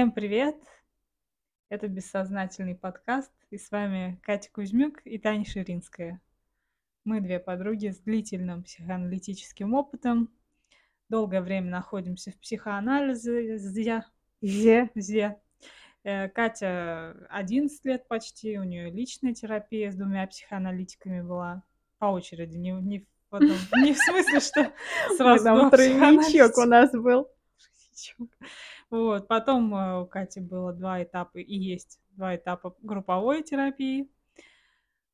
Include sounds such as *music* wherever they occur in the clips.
Всем привет! Это бессознательный подкаст, и с вами Катя Кузьмюк и Таня Ширинская. Мы две подруги с длительным психоаналитическим опытом. Долгое время находимся в психоанализе. Зе. Зе. Зе. Э, Катя 11 лет почти, у нее личная терапия с двумя психоаналитиками была. По очереди, не, не, в, одном- не в смысле, что сразу тройничок психоаналитика. у нас был. Тройничок. Вот, потом э, у Кати было два этапа, и есть два этапа групповой терапии.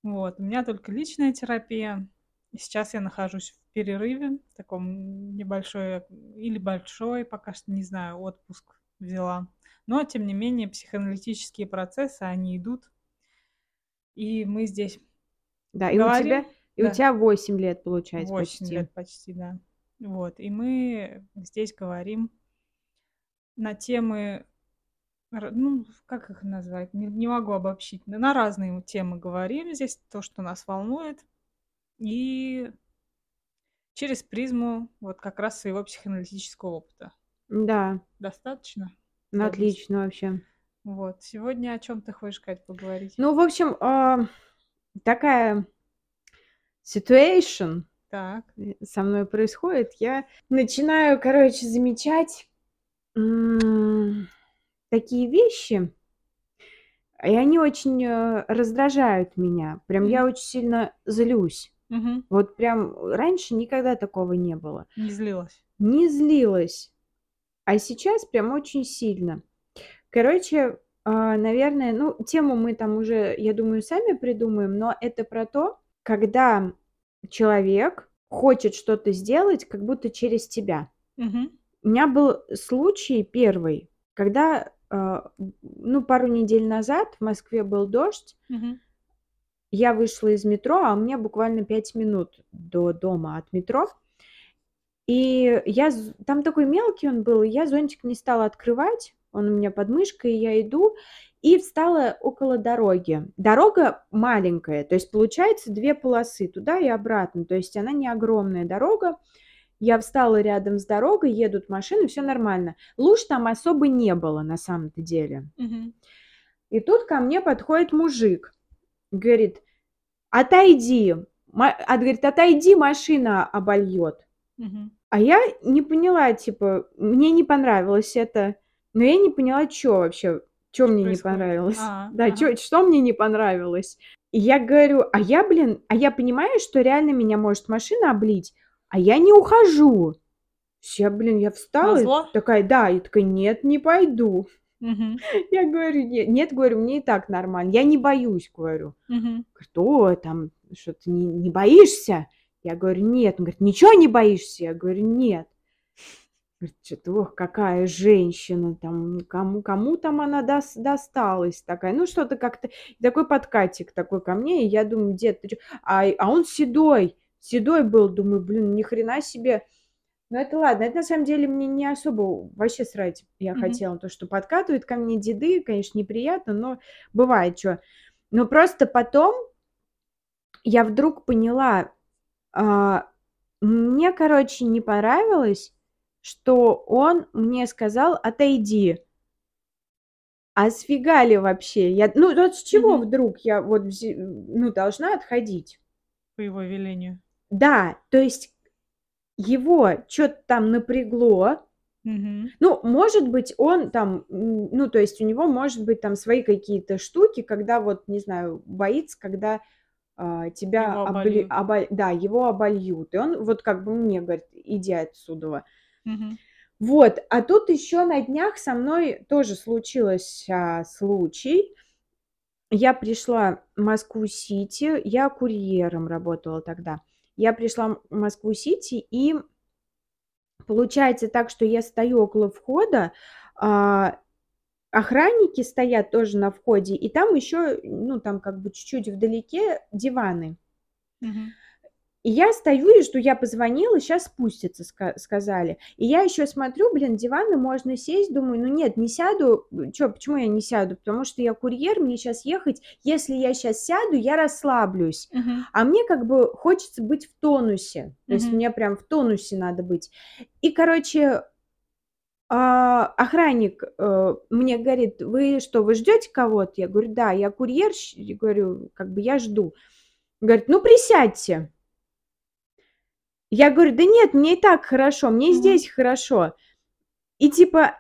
Вот, у меня только личная терапия. Сейчас я нахожусь в перерыве, таком небольшой или большой, пока что не знаю, отпуск взяла. Но, тем не менее, психоаналитические процессы, они идут. И мы здесь Да, и у говорим. тебя, и Да. у тебя 8 лет получается 8 почти. лет почти, да. Вот, и мы здесь говорим на темы, ну, как их назвать, не, не могу обобщить, на на разные темы говорим здесь, то, что нас волнует, и через призму вот как раз своего психоаналитического опыта. Да, Достаточно? ну, отлично вообще. Вот, сегодня о чем ты хочешь, Кать, поговорить? Ну, в общем, а, такая situation Так, со мной происходит. Я начинаю, короче, замечать м, такие вещи, и они очень э, раздражают меня. Прям я Мгм. очень сильно злюсь. Мгм. Вот прям раньше никогда такого не было. не злилась. Не злилась, а сейчас прям очень сильно. Короче, а, наверное, ну, тему мы там уже, я думаю, сами придумаем, но это про то, когда человек хочет что-то сделать, как будто через тебя. Мгм. У меня был случай первый, когда, а, ну, пару недель назад в Москве был дождь, Мгм. я вышла из метро, а у меня буквально 5 минут до дома от метро. И я, там такой мелкий он был, и я зонтик не стала открывать, он у меня под мышкой, и я иду, и встала около дороги. Дорога маленькая, то есть получается две полосы, туда и обратно, то есть она не огромная дорога. Я встала рядом с дорогой, едут машины, все нормально. Луж там особо не было на самом-то деле. Мгм. И тут ко мне подходит мужик, говорит, отойди, Ма- а, говорит, отойди, машина обольет. Мгм. А я не поняла, типа, мне не понравилось это, но я не поняла, что вообще, что мне не происходит? понравилось. А, Да, ага. чё- что мне не понравилось. И я говорю, а я, блин, а я понимаю, что реально меня может машина облить, а я не ухожу. Я, блин, я встала, Назло? такая, да, и такая, нет, не пойду. Мгм. *laughs* Я говорю, нет, нет, говорю, мне и так нормально, я не боюсь, говорю. Мгм. Говорит, о, там, что ты не, не боишься? Я говорю, нет. Он говорит, ничего не боишься? Я говорю, нет. Говорит, что-то, ох, какая женщина там, кому, кому там она дос- досталась такая. Ну, что-то как-то, такой подкатик такой ко мне, и я думаю, дед, ты чё? А, а он седой, седой был, думаю, блин, ни хрена себе. Ну, это ладно, это на самом деле мне не особо вообще срать я Мгм. хотела, то, что подкатывают ко мне деды, конечно, неприятно, но бывает что. Но просто потом я вдруг поняла, а, мне, короче, не понравилось, что он мне сказал, отойди. А сфига ли вообще? Я, ну, вот с чего Мгм. вдруг я вот, ну, должна отходить? По его велению. Да, то есть его что-то там напрягло, Мгм. Ну, может быть, он там, ну, то есть у него, может быть, там свои какие-то штуки, когда вот, не знаю, боится, когда а, тебя Его обли- обольют. обо- да, его обольют. И он вот как бы мне говорит, иди отсюда. Мгм. Вот, а тут еще на днях со мной тоже случилось а, случай. Я пришла в Москву-Сити, я курьером работала тогда. Я пришла в Москву-Сити, и получается так, что я стою около входа, а, охранники стоят тоже на входе, и там еще, ну, там как бы чуть-чуть вдалеке диваны. Мгм. И я стою и жду, я позвонила, сейчас спустятся, ска- сказали. И я еще смотрю, блин, диваны можно сесть, думаю, ну нет, не сяду. Че, почему я не сяду? Потому что я курьер, мне сейчас ехать. Если я сейчас сяду, я расслаблюсь. Мгм. А мне как бы хочется быть в тонусе. То есть Мгм. мне прям в тонусе надо быть. И, короче, А, охранник, э, мне говорит: "Вы что, вы ждете кого-то?" Я говорю: "Да". Я курьер, говорю, как бы я жду. Говорит: "Ну, присядьте". Я говорю: "Да нет, мне и так хорошо, мне Мгм. здесь хорошо". И типа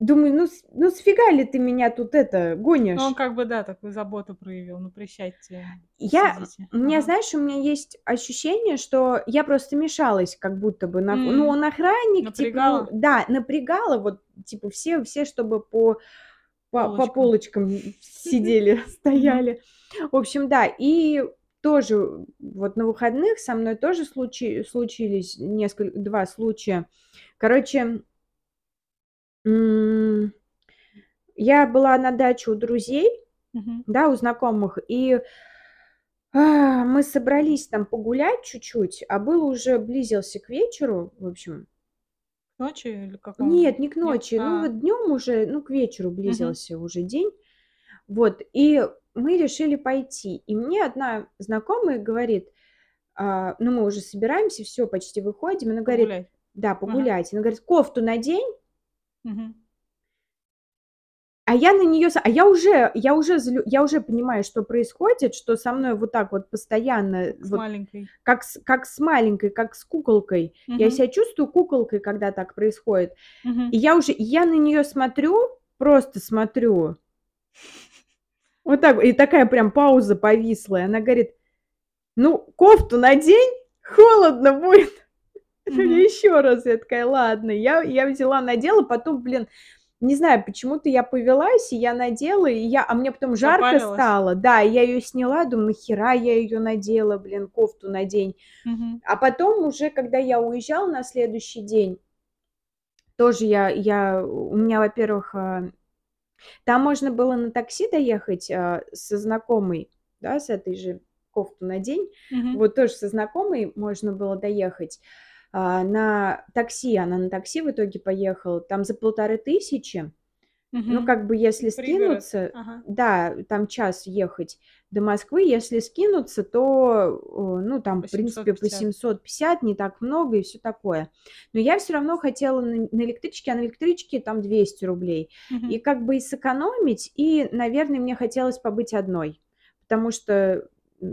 думаю: "Ну ну сфига ли ты меня тут это Ну, он гонишь?" как бы, да, такую заботу проявил. Ну, присядьте, Я посидите. у меня, Ага. знаешь, у меня есть ощущение, что я просто мешалась как будто бы на ну, М. он охранник, типа, ну да, напрягало, вот, типа, все все, чтобы по по по Полочкам. *laughs* сидели, стояли. В общем, да, и тоже вот на выходных со мной тоже случи случились несколь 2 случая. Короче я была на даче у друзей, Мгм. да, у знакомых, и а, мы собрались там погулять чуть-чуть, а было уже близился к вечеру, в общем. К ночи или к какому? Нет, не к Нет? ночи, ну А. вот днём уже, ну, к вечеру близился уже день. Вот, и мы решили пойти. И мне одна знакомая говорит, а, ну, мы уже собираемся, всё, почти выходим. Она говорит Погулять. да, Ага. погулять. Она говорит: "Кофту надень". Мгм. А я на неё с а я уже я уже злю я уже понимаю, что происходит, что со мной вот так вот постоянно, С вот маленькой. как с как с маленькой, как с куколкой. Я Мгм. себя чувствую куколкой, когда так происходит. Мгм. И я уже я на неё смотрю, просто смотрю. Вот так, и такая прям пауза повисла. И она говорит: "Ну, кофту надень, холодно будет". *laughs* Мгм. Ещё раз. Я такая: "Ладно". Я я взяла, надела, потом, блин, не знаю, почему-то я повелась, и я надела, и я а мне потом жарко Запарилась? стало. Да, я её сняла, думаю: "Нахера я её надела, блин, кофту надень". Мгм. А потом уже, когда я уезжала на следующий день тоже я я у меня, во-первых, а, там можно было на такси доехать, а, со знакомой, да, с этой же "кофту надень". Мгм. Вот тоже со знакомой можно было доехать, а, на такси. Она на такси в итоге поехала. Там за 1500. Ну, как бы если Пригород. скинуться, Ага. да, там час ехать до Москвы. Если скинуться, то, ну, там, По в принципе, по 750. 750, не так много и всё такое. Но я всё равно хотела на на электричке, а на электричке там 200 рублей. И Мгм. как бы и сэкономить, и, наверное, мне хотелось побыть одной, потому что,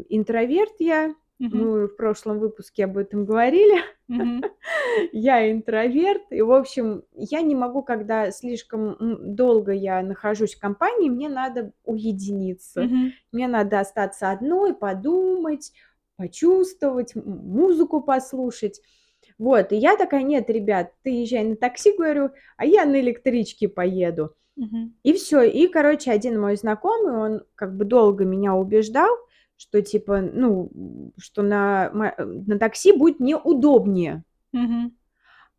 интроверт я. Мгм. Мы в прошлом выпуске об этом говорили. Мгм. *laughs* Я интроверт, и, в общем, я не могу, когда слишком, долго я нахожусь в компании, мне надо уединиться. Мгм. Мне надо остаться одной, подумать, почувствовать, музыку послушать. Вот, и я такая: "Нет, ребят, ты езжай на такси, говорю, а я на электричке поеду". Мгм. И всё. И, короче, один мой знакомый, он как бы долго меня убеждал, что типа, ну, что на ма на такси будет мне удобнее. Мгм.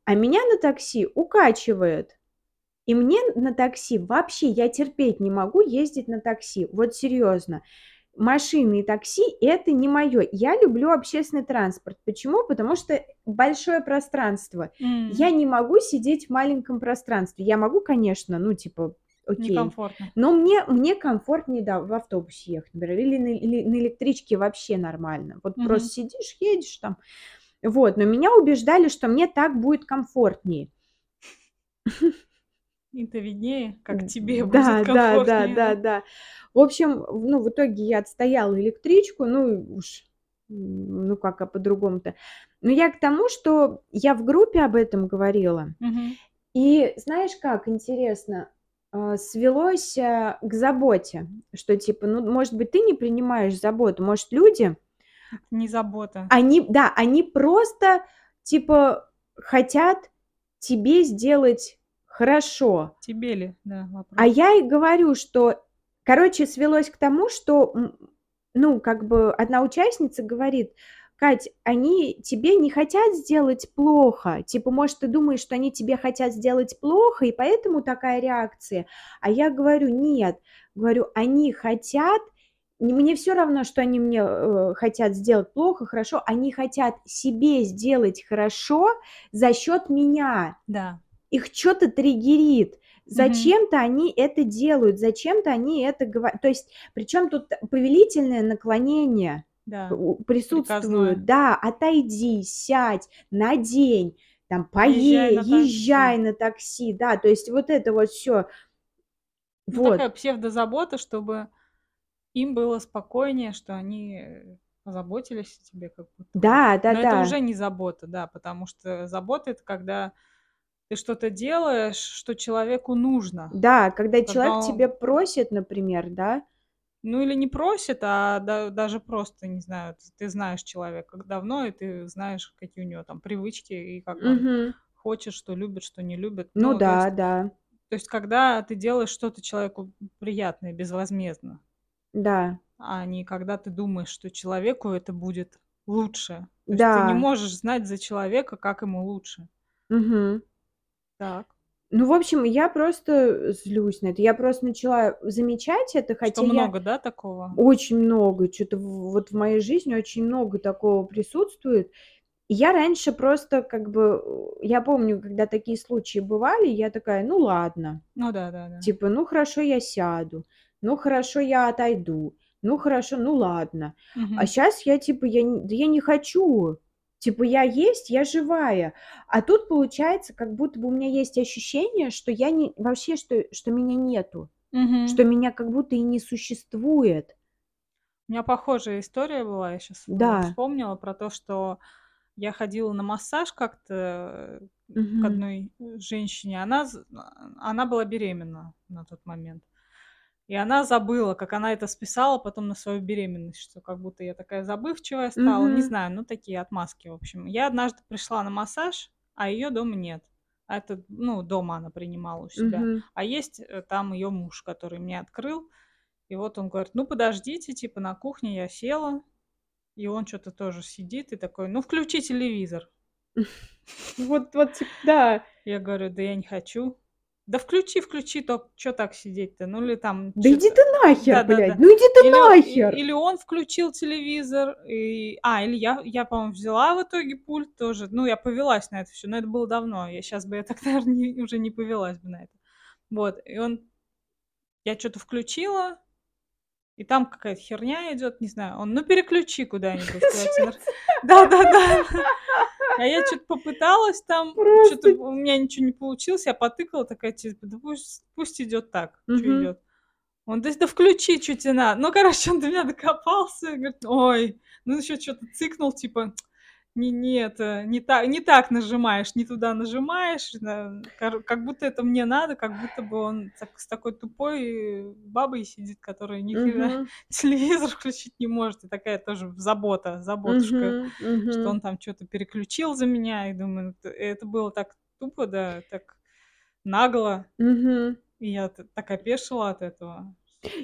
А меня на такси укачивает. И мне на такси вообще я терпеть не могу ездить на такси. Вот серьезно. Машины и такси- это не моё. Я люблю общественный транспорт. Почему? Потому что большое пространство. Я М. не могу сидеть в маленьком пространстве. Я могу, конечно, ну, типа, окей, Некомфортно. но мне мне комфортнее, да, в автобусе ехать, например, или на или на электричке вообще нормально. Вот просто Мгм. сидишь, едешь там. Вот, но меня убеждали, что мне так будет комфортнее. Им-то виднее, как тебе будет да, да, да, комфортнее, да, да? да. В общем, ну, в итоге я отстояла электричку, ну уж, ну как, а по-другому-то. Но я к тому, что я в группе об этом говорила. Мгм. И знаешь как, интересно, свелось, а, к заботе, что типа, ну, может быть, ты не принимаешь заботу, может, люди не забота. они, да, они просто, типа, хотят тебе сделать хорошо. Тебе ли, да, А вопрос. я и говорю, что, короче, свелось к тому, что, ну, как бы одна участница говорит: "Кать, они тебе не хотят сделать плохо. Типа, может, ты думаешь, что они тебе хотят сделать плохо, и поэтому такая реакция?" А я говорю: "Нет". Говорю: "Они хотят не мне всё равно, что они мне, э, хотят сделать плохо, хорошо. Они хотят себе сделать хорошо за счет меня. Да. Их чё-то триггерит. Зачем-то они это делают, зачем-то они это гово" То есть, причем тут повелительное наклонение Да. Приказное. Да: "Отойди, сядь, надень". там Езжай пое, на такси. езжай на такси, да, то есть вот это вот все. Ну, Вот, такая псевдозабота, чтобы им было спокойнее, что они позаботились о тебе как будто бы. да, Но это да-да. уже не забота, да, потому что забота это когда ты что-то делаешь, что человеку нужно. Да, когда Когда человек он, тебя просит, например, да, ну или не просит, а да- даже просто, не знаю, ты, знаешь человека давно, и ты знаешь, какие у него там привычки, и как он Мгм. хочет, что любит, что не любит. Ну Ну, то есть, да, да, то есть, когда ты делаешь что-то человеку приятное, безвозмездно, да, а не когда ты думаешь, что человеку это будет лучше. То есть ты не да. можешь знать за человека, как ему лучше. Мгм. Так. Ну, в общем, я просто злюсь на это. Я просто начала замечать это, Что хотя я много, да, такого? очень много, что-то вот в моей жизни очень много такого присутствует. Я раньше просто как бы, я помню, когда такие случаи бывали, я такая, ну ладно, Ну да, да, да. типа, ну хорошо, я сяду, ну хорошо, я отойду, ну хорошо, ну ладно. А Мгм. сейчас я типа, я, да я не хочу. Типа, я есть, я живая. А тут получается, как будто бы у меня есть ощущение, что я не... Вообще, что, что меня нету. Мгм. Что меня как будто и не существует. У меня похожая история была, я сейчас Да. вспомнила про то, что я ходила на массаж как-то э, к одной э, женщине. Она, а, она была беременна на тот момент. И она забыла, как она это списала потом на свою беременность, что как будто я такая забывчивая стала. Не Мгм. знаю, ну такие отмазки, в общем. Я однажды пришла на массаж, а ее дома нет. А это, ну, дома она принимала у себя. Мгм. А есть э, там ее муж, который мне открыл. И вот он говорит, ну подождите, типа на кухне я села, и он что-то тоже сидит и такой, ну включи телевизор. *laughs* Вот, вот, да. Я говорю, да я не хочу. Да включи, включи, то что так сидеть-то? Ну или там Да иди ты нахер, Да-да-да. блядь. Ну иди ты Или, и- нахер. или он включил телевизор, и... а, или я, я, по-моему, взяла в итоге пульт тоже. Ну, я повелась на это все, но это было давно. Я сейчас бы я так, *laughs* наверное, не- уже не повелась бы на это. Вот, и он, я что-то включила, и там какая-то херня идет, не знаю. Он, ну переключи куда-нибудь. *laughs* Владимир». *laughs* Да-да-да. А я что-то попыталась там, что-то у меня ничего не получилось, я потыкала такая, типа, да пусть, пусть идет так, что идет. Он, да, да включи, что тебе надо. Ну, короче, он до меня докопался, говорит, ой, ну еще что-то цикнул, типа, не, не это, не так, не так нажимаешь, не туда нажимаешь, да, как будто это мне надо, как будто бы он так- с такой тупой бабой сидит, которая ни хрена Мгм. *laughs* телевизор включить не может, и такая тоже забота, заботушка Мгм. что Мгм. он там что-то переключил за меня, и думаю, это, было так тупо, да, так нагло, Мгм. и я так опешила от этого.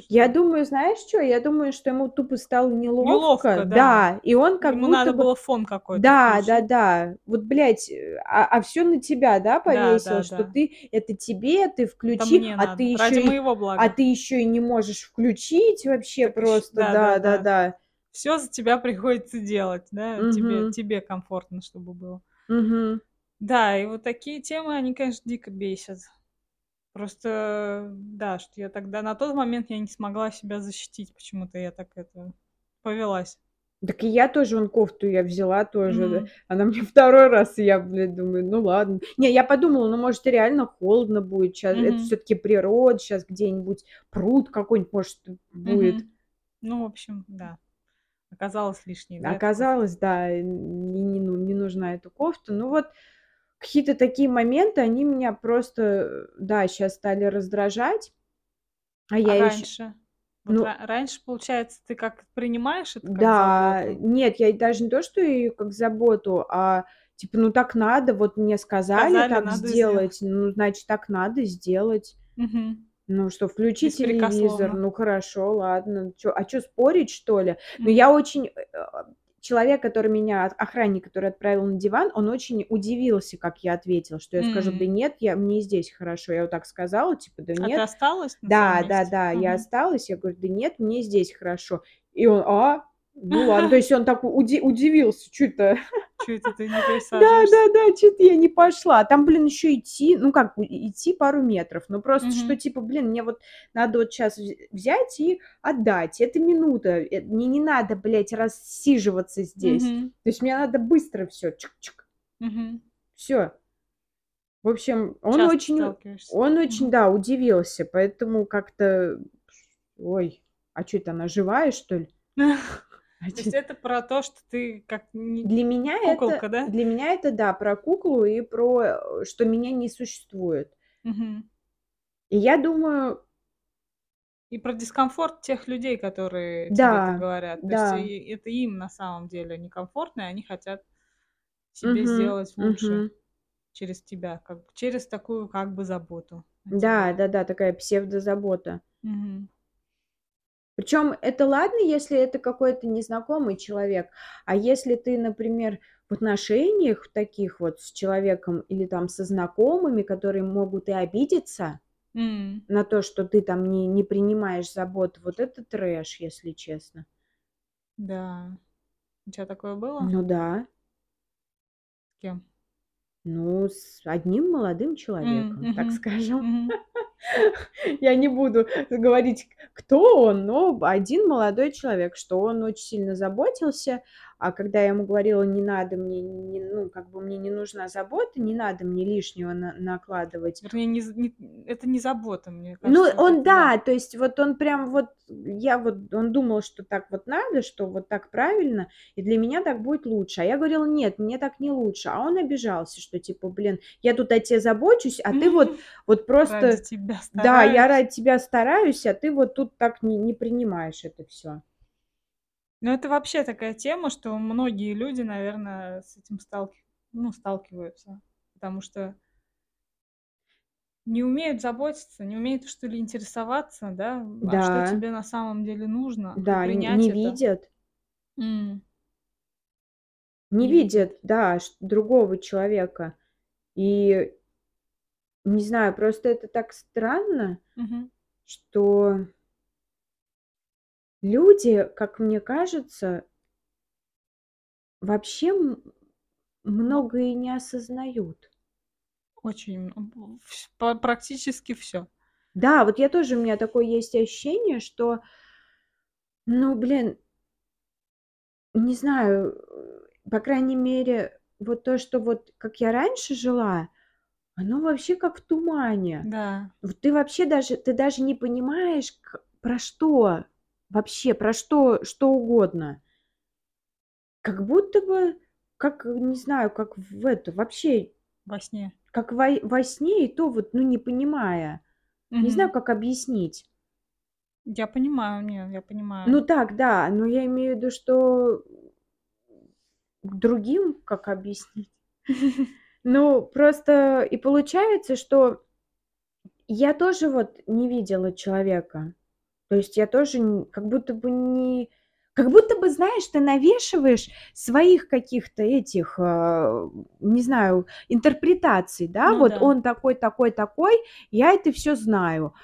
Я думаю, знаешь что? Я думаю, что ему тупо стало неловко. Неловко, да. Да, и он как Ему будто надо бы... было фон какой-то Да, да, включить. да. Вот, блядь, э, а, все на тебя, да, Да, повесил, да, что да. ты, это тебе, ты включи, а надо, ты еще ради и, моего а блага. ты еще и не можешь включить вообще Так просто, да, да, да, да, да. да. Все за тебя приходится делать, да, тебе, Мгм. тебе комфортно, чтобы было. Мгм. Да, и вот такие темы, они, конечно, дико бесят. Просто, да, что я тогда на тот момент я не смогла себя защитить, почему-то я так это повелась. Так и я тоже, вон кофту я взяла тоже. Мгм. Она мне *laughs* второй раз, и я, блядь, думаю, ну ладно. Не, я подумала, ну может и реально холодно будет сейчас, это Мгм. все-таки природа, сейчас где-нибудь пруд какой-нибудь, может, будет. Мгм. Ну, в общем, да. Оказалось лишней, да? Оказалось, да, не, не, ну, не нужна эта кофта. Ну вот какие-то такие моменты, они меня просто, э, да, сейчас стали раздражать. А А я еще, раньше? Вот ну, ра- раньше, получается, ты как принимаешь это как да, заботу? нет, я даже не то, что ее как заботу, а типа, ну так надо, вот мне сказали Сказали, так сделать. сделать, ну, значит, так надо сделать. Мгм. Ну что, включи телевизор, ну хорошо, ладно. Чё, а что спорить, что ли? Но Мгм. я очень... Человек, который меня, охранник, который отправил на диван, он очень удивился, как я ответила, что я скажу, да нет, я, мне здесь хорошо. Я вот так сказала, типа, да А ты нет. осталась Да, да, да, я Мгм. осталась, я говорю, да нет, мне здесь хорошо. И он, а, ну ладно, то есть он так уди- удивился, что это, Чё это ты не да, присаживаешься? да, да, что-то я не пошла. Там, блин, еще идти, ну как, идти пару метров. Ну просто что, Мгм. типа, блин, мне вот надо вот сейчас взять и отдать. Это минута. э, Мне не надо, блядь, рассиживаться здесь. Мгм. То есть мне надо быстро все. Чик-чик. Мгм. Всё. В общем, он Часто очень он очень, Мгм. да, удивился, поэтому как-то Ой, а чё это, она живая, что ли? *laughs* То есть это про то, что ты как не Для меня это куколка, да? для меня это, да, про куклу и про, э, что меня не существует. Мгм. И я думаю И про дискомфорт тех людей, которые тебе это Да, говорят. То есть да. и это им на самом деле некомфортно, и они хотят себе Мгм, сделать лучше мгм. через тебя, как через такую как бы заботу Да, тебе. да-да, такая псевдозабота. Мгм. Причём это ладно, если это какой-то незнакомый человек, а если ты, например, в отношениях таких вот с человеком или там со знакомыми, которые могут и обидеться М. на то, что ты там не не принимаешь заботу, вот это трэш, если честно. Да. У тя такое было? Ну да. С кем? Ну, с одним молодым человеком, так мгм, скажем. мгм. *laughs* Я не буду говорить, кто он, но один молодой человек, что он очень сильно заботился, а когда я ему говорила: "Не надо мне, не ну, как бы мне не нужна забота, не надо мне лишнего на накладывать". Вернее, не не это не забота, мне Ну, кажется, вот он, это да. да, то есть вот он прям вот, я вот он думал, что так вот надо, что вот так правильно, и для меня так будет лучше. А я говорила: "Нет, мне так не лучше". А он обижался, что типа: "Блин, я тут о те забочусь, а ты вот *laughs* вот Ради просто тебя Да, я стараюсь. ради тебя стараюсь, а ты вот тут так не не принимаешь это всё". Ну, это вообще такая тема, что многие люди, наверно, с этим сталки ну, сталкиваются, потому что не умеют заботиться, не умеют, что ли, интересоваться, да, а что Да. тебе на самом деле нужно, Да, принять не это. видят. М. Не Не видят. да, другого человека. И не знаю, просто это так странно, Мгм. что люди, как мне кажется вообще м многое не осознают. Очень, м, вс па практически всё. Да, вот я тоже, у меня такое есть ощущение, что ну, блин не знаю, э, по крайней мере, вот то, что вот как я раньше жила, оно вообще как в тумане. Да. Вот ты вообще даже ты даже не понимаешь, к про что вообще, про что что угодно. Как будто бы, как, не знаю, как в это, вообще Во сне. как во во сне, и то вот, ну, не понимая. Не знаю, как объяснить. Я понимаю, не, я Ну понимаю. так, да, но я имею в виду, что другим как объяснить? *laughs* Ну, просто и получается, что я тоже вот не видела человека. То есть я тоже как будто бы не как будто бы, знаешь, ты навешиваешь своих каких-то этих, а, не знаю, интерпретаций, да. Ну Вот да. он такой, такой, такой, я это всё знаю.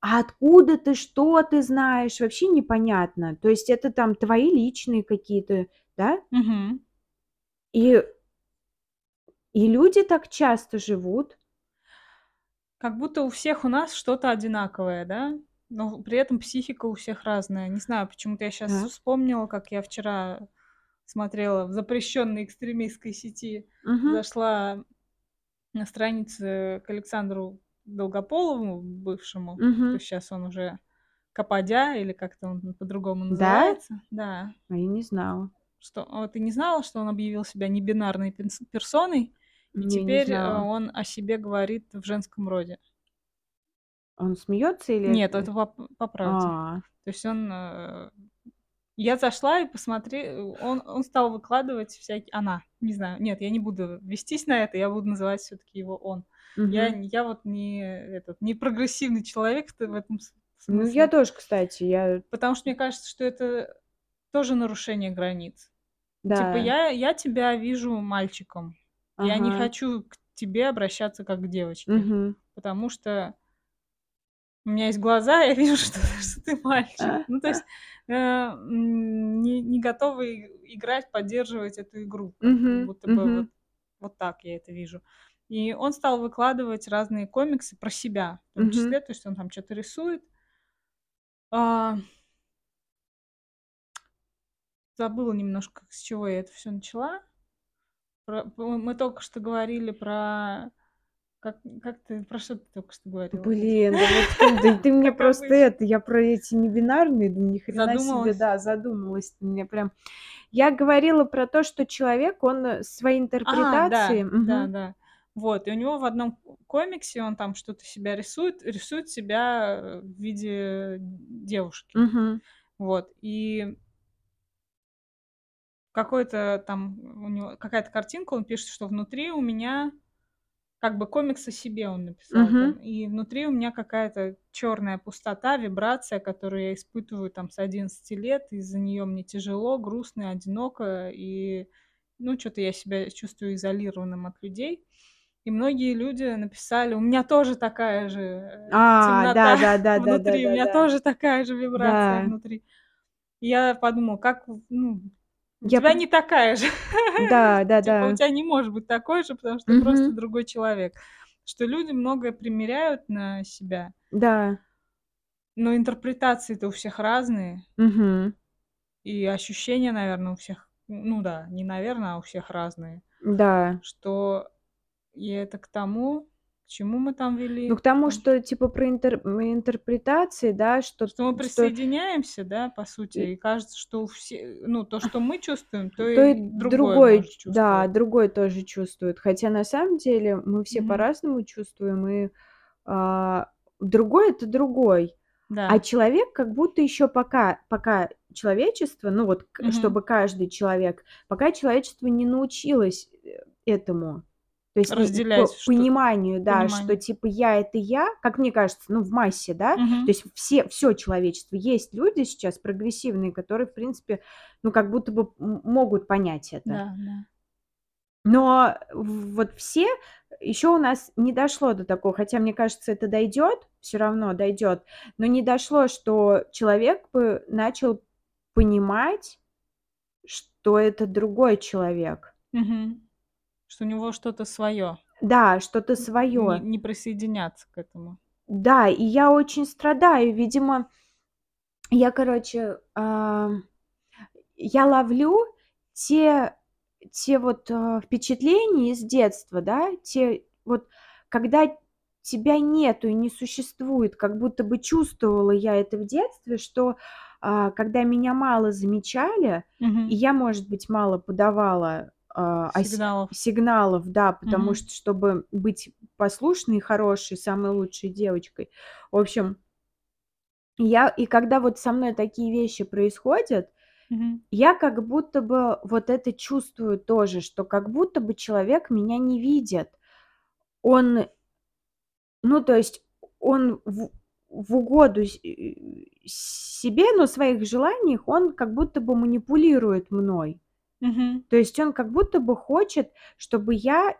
А откуда ты, что ты знаешь, вообще непонятно. То есть это там твои личные какие-то, да? Мгм. И и люди так часто живут. Как будто у всех у нас что-то одинаковое, да, но при этом психика у всех разная. Не знаю, почему-то я щас Так. вспомнила, как я вчера смотрела в запрещенной экстремистской сети, Мгм. зашла на страницу к Александру Долгополову, бывшему. Есть щас он уже Каподя, или как-то он по-другому Да? называется. Да. А я не знала. Что, а ты не знала, что он объявил себя небинарной персоной, и Не, не теперь, э, знала. он о себе говорит в женском роде? Он смеется или Нет, это по по правде. А. То есть он, э Я зашла и посмотре он он стал выкладывать всякие она, не знаю. Нет, я не буду вестись на это, я буду называть всё-таки его он. Я Мгм. н я вот не этот, не прогрессивный человек в этом с Ну, я смысле. тоже, кстати, я Потому что мне кажется, что это тоже нарушение границ. Типа Да. я я тебя вижу мальчиком. Я не Ага. хочу к тебе обращаться как к девочке, Мгм. потому что у меня есть глаза, *laughs* я вижу, что что ты мальчик. Ну, то есть, э, не не готова и играть, поддерживать эту игру. Мгм, будто бы вот вот так я это вижу. И он стал выкладывать разные комиксы про себя, в том числе. То есть он там чё-то рисует. А Забыла немножко, с чего я это всё начала. Про мы только что говорили про как как ты про что ты только что говорила Блин, да вот ты, ты *laughs* мне просто это, я про эти небинарные, думаю, ни хрена себе, да, задумалась. Мне прям. Я говорила про то, что человек, он э, свои А, интерпретации. да, да, да. Вот, и у него в одном комиксе он там что-то себя рисует, рисует себя, э, в виде девушки. мгм, Вот, и какой-то там у него какая-то картинка, он пишет, что внутри у меня как бы комикс о себе он написал там, мгм. и внутри у меня какая-то черная пустота, вибрация, которую я испытываю там с 11 лет, из-за нее мне тяжело, грустно, одиноко, и ну что-то я себя чувствую изолированным от людей. И многие люди написали, у меня тоже такая же э, А, да, темнота да, да, *laughs* да, да, внутри, у да, меня да. тоже такая же вибрация Да. внутри. И я подумала, как, ну, у Я тебя не такая же. Да, да, Типа у да. тебя не может быть такой же, потому что ты просто Мгм. другой человек. Что люди многое примеряют на себя, Да. но интерпретации-то у всех разные, Мгм. и ощущения, наверное, у всех, ну да, не наверное, а у всех разные. Да. Что и это к тому, к чему мы там вели, Ну, к тому, том, что типа про интер- интерпретации, да, что, что мы что присоединяемся, да, по сути, и- кажется, что все, ну, то, что мы чувствуем, то то и другой другой, да, другой тоже чувствует. Хотя на самом деле мы все Мгм. по-разному чувствуем, и а, другой это другой. А Да. человек как будто еще пока, пока человечество, ну вот, Мгм. чтобы каждый человек, пока человечество не научилось э, этому, то есть не- Разделять, по что- пониманию, да, что понимание. типа я это я, как мне кажется, ну в массе, да, Мгм. то есть все, все человечество. Есть люди сейчас прогрессивные, которые, в принципе, ну как будто бы могут понять это. Да, да. Но вот все еще у нас не дошло до такого, хотя мне кажется, это дойдет, все равно дойдет, но не дошло, что человек бы начал понимать, что это другой человек. Мгм. Что у него что-то свое. Да, что-то Не, свое. не присоединяться к этому. Да, и я очень страдаю. Видимо, я, короче, а, я ловлю те, те вот а, впечатления из детства, да, те вот, когда тебя нету и не существует, как будто бы чувствовала я это в детстве, что а, когда меня мало замечали, Мгм. и я, может быть, мало подавала а, о се- Сигналов. сигналов, да, потому Мгм. что, чтобы быть послушной хорошей, самой лучшей девочкой. В общем, я, и когда вот со мной такие вещи происходят, Мгм. я как будто бы вот это чувствую тоже, что как будто бы человек меня не видит. Он, ну, то есть он в, в угоду э, себе, но в своих желаниях он как будто бы манипулирует мной. Мгм. То есть он как будто бы хочет, чтобы я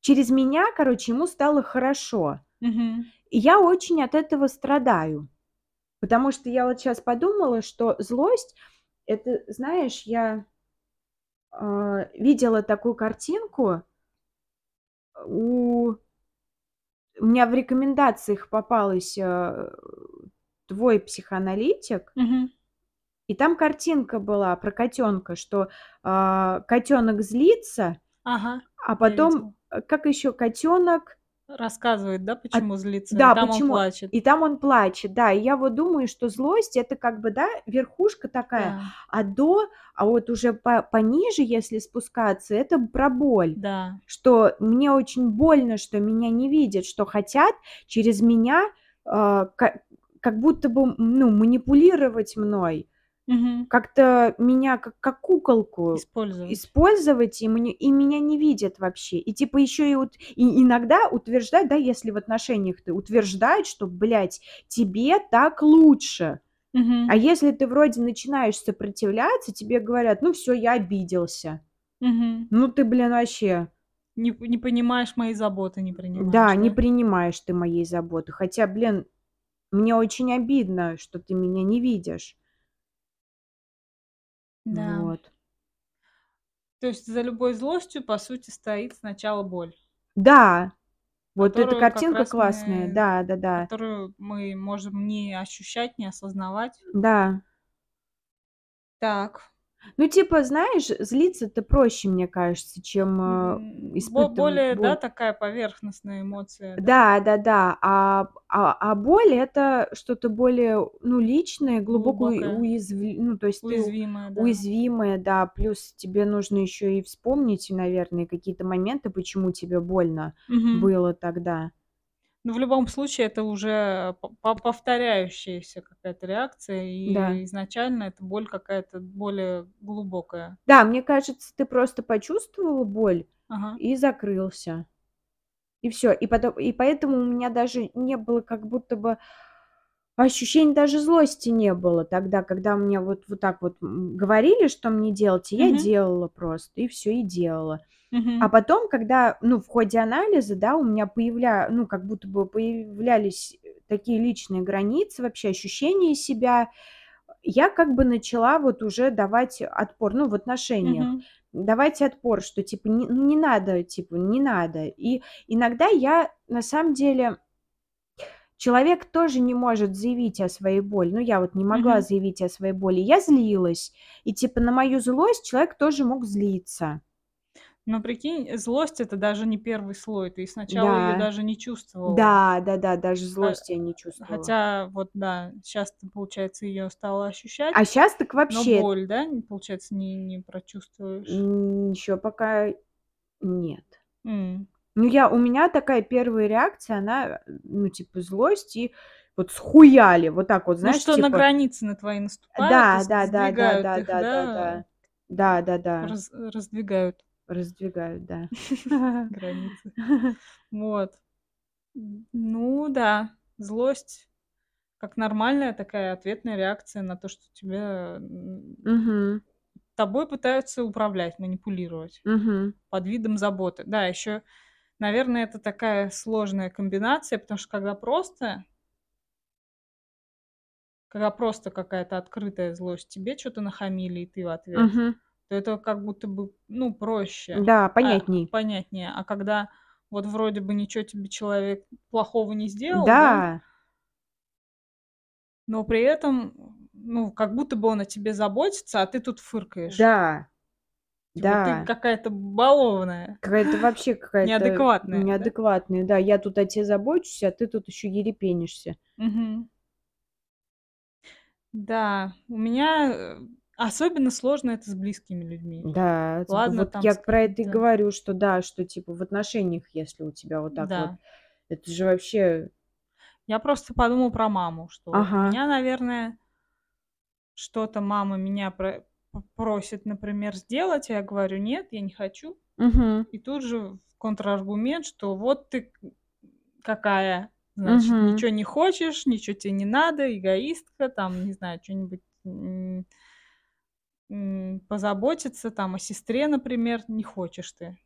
через меня, короче, ему стало хорошо. Мгм. И я очень от этого страдаю. Потому что я вот сейчас подумала, что злость, это, знаешь, я а, видела такую картинку у у меня в рекомендациях попалась а, твой психоаналитик, Мгм. И там картинка была про котенка, что котенок злится, Ага. а потом, э, как еще котенок Рассказывает, да, почему злится, и Да, там он почему? плачет. И там он плачет, да. И я вот думаю, что злость это как бы, да, верхушка такая, Да, а до, а вот уже по пониже, если спускаться, это про боль. да. Что мне очень больно, что меня не видят, что хотят через меня а, ка- как будто бы, ну, манипулировать мной, Мгм. как-то меня как, как куколку Использовать. использовать, и, мне, и меня не видят вообще. И типа еще и, вот, и иногда утверждать, да, если в отношениях ты утверждать, что, блядь, тебе так лучше. Мгм. А если ты вроде начинаешь сопротивляться, тебе говорят, ну все, я обиделся. Мгм. Ну ты, блин, вообще, Не, не понимаешь мои заботы, не принимаешь. да, не принимаешь ты моей заботы. Хотя, блин, мне очень обидно, что ты меня не видишь. Да. Вот. То есть за любой злостью, по сути, стоит сначала боль, Да, вот эта картинка классная. мы- Да, да, да. которую мы можем не ощущать, не осознавать. Да. Так. Ну, типа, знаешь, злиться-то проще, мне кажется, чем, э, испытывать более, да, боль. такая поверхностная эмоция, да? Да, да-да. А а а боль- это что-то более, ну, личное, глубоко уи Глубокая. уязви ну, то есть ты Уязвимая, да. уязвимая, да. Плюс тебе нужно ещё и вспомнить, наверное, какие-то моменты, почему тебе больно Мгм. было тогда. Ну, в любом случае, это уже по по повторяющаяся какая-то реакция, Да. и изначально эта боль какая-то более глубокая. Да, мне кажется, ты просто почувствовала боль Ага. и закрылся. И всё. И потом и поэтому у меня даже не было как будто бы ощущения, даже злости не было тогда, когда мне вот вот так вот, говорили, что мне делать, и я Мгм. делала просто, и всё, и делала. А потом, когда, ну, в ходе анализа, да, у меня появля ну, как будто бы появлялись, э, такие личные границы, вообще ощущения себя, я как бы начала вот уже давать отпор, ну, в отношениях. Мгм. Давать отпор, что типа не ну, не надо, типа, не надо. И иногда я на самом деле человек тоже не может заявить о своей боли. Ну, я вот не могла Мгм. заявить о своей боли. Я злилась, и типа на мою злость человек тоже мог злиться. Но прикинь, злость- это даже не 1 слой. Ты сначала Да. даже не чувствовала. Да, да-да, даже Ха злость я не чувствовала. хотя вот, да, ты, получается, её стала ощущать, А щас так но вообще боль, да, получается, не не прочувствуешь? М, ещё пока нет. М. Ну, я у меня такая 1 реакция, она, ну, типа злость и вот схуяли, вот так вот, Ну, знаешь, что на типа границы на твои наступают Да, да, да, да, да, да, да, да? да. Да-да-да. Раз раздвигают. Раздвигают, да. *laughs* Границы. *laughs* Вот. Ну да, злость как нормальная такая ответная реакция на то, что тебя, Мгм. тобой пытаются управлять, манипулировать Мгм. под видом заботы. Да, ещё, наверное, это такая сложная комбинация, потому что когда просто когда просто какая-то открытая злость, тебе чё-то нахамили, и ты в ответ, Мгм. То это как будто бы, ну, проще, Да, а, понятней. понятнее. А когда вот вроде бы ничего тебе человек плохого не сделал, да Да. но при этом, ну, как будто бы он о тебе заботится, а ты тут фыркаешь. Да. Типа ты Да. какая-то балованная, Какая-то вообще какая-то *laughs* неадекватная, да? неадекватная. Да, я тут о те забочусь, а ты тут ещё ерепенишься. Мгм. Да, у меня, э, особенно сложно это с близкими людьми. Да, т Ладно, вот там я про это и говорю, что да, что типа в отношениях, если у тебя вот так вот, Да. это же вообще Я просто подумала про маму, что вот у Ага. меня, наверное что-то мама меня про просит, например, сделать, а я говорю: "Нет, я не хочу". Мгм. И тут же контраргумент, что вот ты какая, значит, Мгм. ничего не хочешь, ничего те не надо, эгоистка, там, не знаю, м, позаботиться там о сестре, например, не хочешь ты.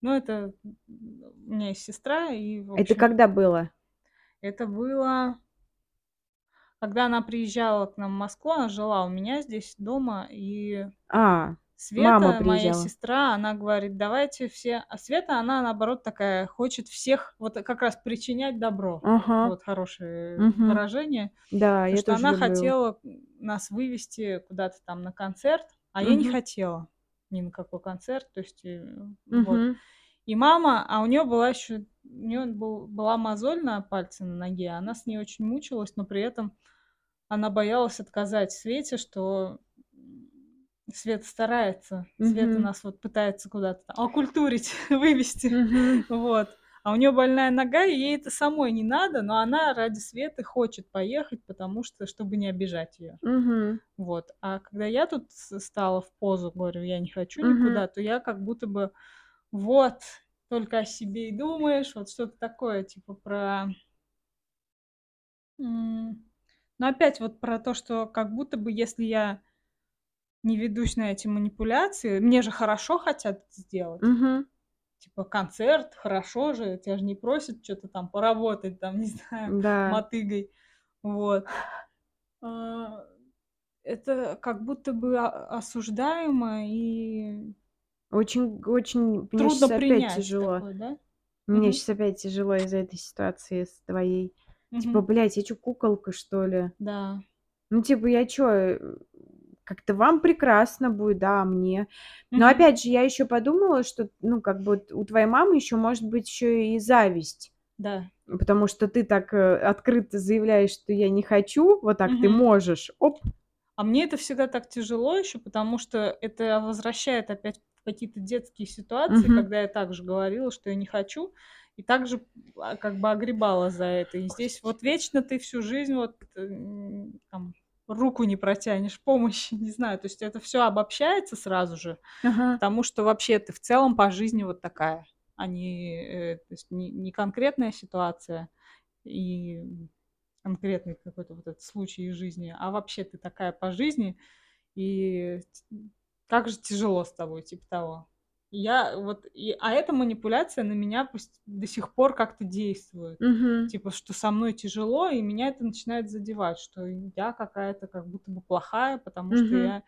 Ну, это, у меня есть сестра, и, в Это общем когда было? это было когда она приезжала к нам в Москву, она жила у меня здесь дома, и А, мама Света, моя приезжала. сестра, она говорит: "Давайте все" А Света, она, наоборот, такая, хочет всех вот как раз причинять добро. Ага. Вот хорошее Мгм. выражение. Да, То, я что тоже она люблю. хотела, нас вывести куда-то там на концерт, а я не хотела ни на какой концерт. То есть, э, вот. И мама а у неё была ещё у неё был была мозоль на пальце на ноге, она с ней очень мучилась, но при этом она боялась отказать Свете, что, Света старается, Света Мгм. нас вот пытается куда-то окультурить, *laughs* вывести. Мгм. Вот. А у неё больная нога, и ей это самой не надо, но она ради Светы хочет поехать, потому что чтобы не обижать её. Мгм. Вот. А когда я тут стала в позу, говорю: "Я не хочу Мгм. никуда", то я как будто бы: "Вот, только о себе и думаешь". Вот что-то такое, типа про М, ну, опять вот про то, что как будто бы если я не ведусь на эти манипуляции, мне же хорошо хотят сделать. Мгм. Типа концерт, хорошо же, тебя же не просят чё-то там поработать, там, не *laughs* знаю, Да. мотыгой. Вот. А, это как будто бы осуждаемо и Очень очень мне трудно опять принять тяжело. такое, да? Мне Мгм. щас опять тяжело из-за этой ситуации с твоей. Типа, Мгм. блядь, я чё, куколка, что ли? Да. Ну, типа, я чё, э как-то вам прекрасно будет, да, а мне. Но Мгм. опять же, я еще подумала, что, ну, как бы у твоей мамы еще может быть еще и зависть. Да. Потому что ты так э, открыто заявляешь, что я не хочу, вот так ты Мгм. можешь, оп. А мне это всегда так тяжело еще, потому что это возвращает опять какие-то детские ситуации, Мгм. когда я также говорила, что я не хочу, и также а, как бы огребала за это. И здесь вот вечно ты всю жизнь вот э, там руку не протянешь, помощи, *laughs* не знаю. То есть это все обобщается сразу же, Ага. потому что вообще ты в целом по жизни вот такая, а не, э, то есть не, не конкретная ситуация и конкретный какой-то вот этот случай из жизни, а вообще ты такая по жизни, и как же тяжело с тобой, типа того. Я вот, и, а эта манипуляция на меня до сих пор как-то действует. Мгм. Типа, что со мной тяжело, и меня это начинает задевать, что я какая-то как будто бы плохая, потому что Мгм. я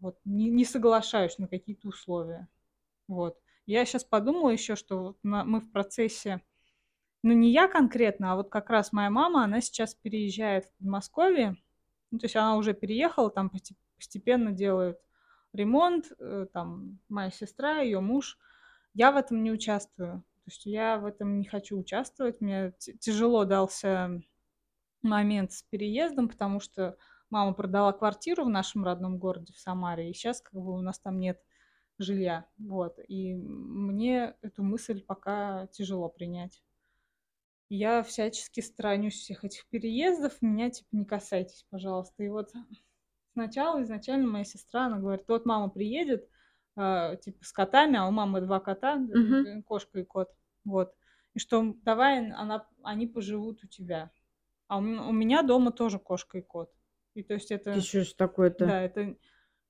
вот не, не соглашаюсь на какие-то условия. Вот. Я сейчас подумала еще, что вот на- мы в процессе ну, не я конкретно, а вот как раз моя мама, она сейчас переезжает в Подмосковье. Ну, то есть она уже переехала, там посте- постепенно делают ремонт, э, там моя сестра, ее муж. Я в этом не участвую. То есть я в этом не хочу участвовать. Мне тяжело дался момент с переездом, потому что мама продала квартиру в нашем родном городе, в Самаре, и сейчас как бы у нас там нет жилья. Вот. И мне эту мысль пока тяжело принять. Я всячески сторонюсь всех этих переездов, меня типа не касайтесь, пожалуйста. И вот сначала изначально моя сестра, она говорит, вот мама приедет, а, типа с котами, а у мамы два кота, э, кошка и кот, вот. И что давай она, они поживут у тебя. А у, у меня дома тоже кошка и кот. И то есть это, что ж такое-то? да, это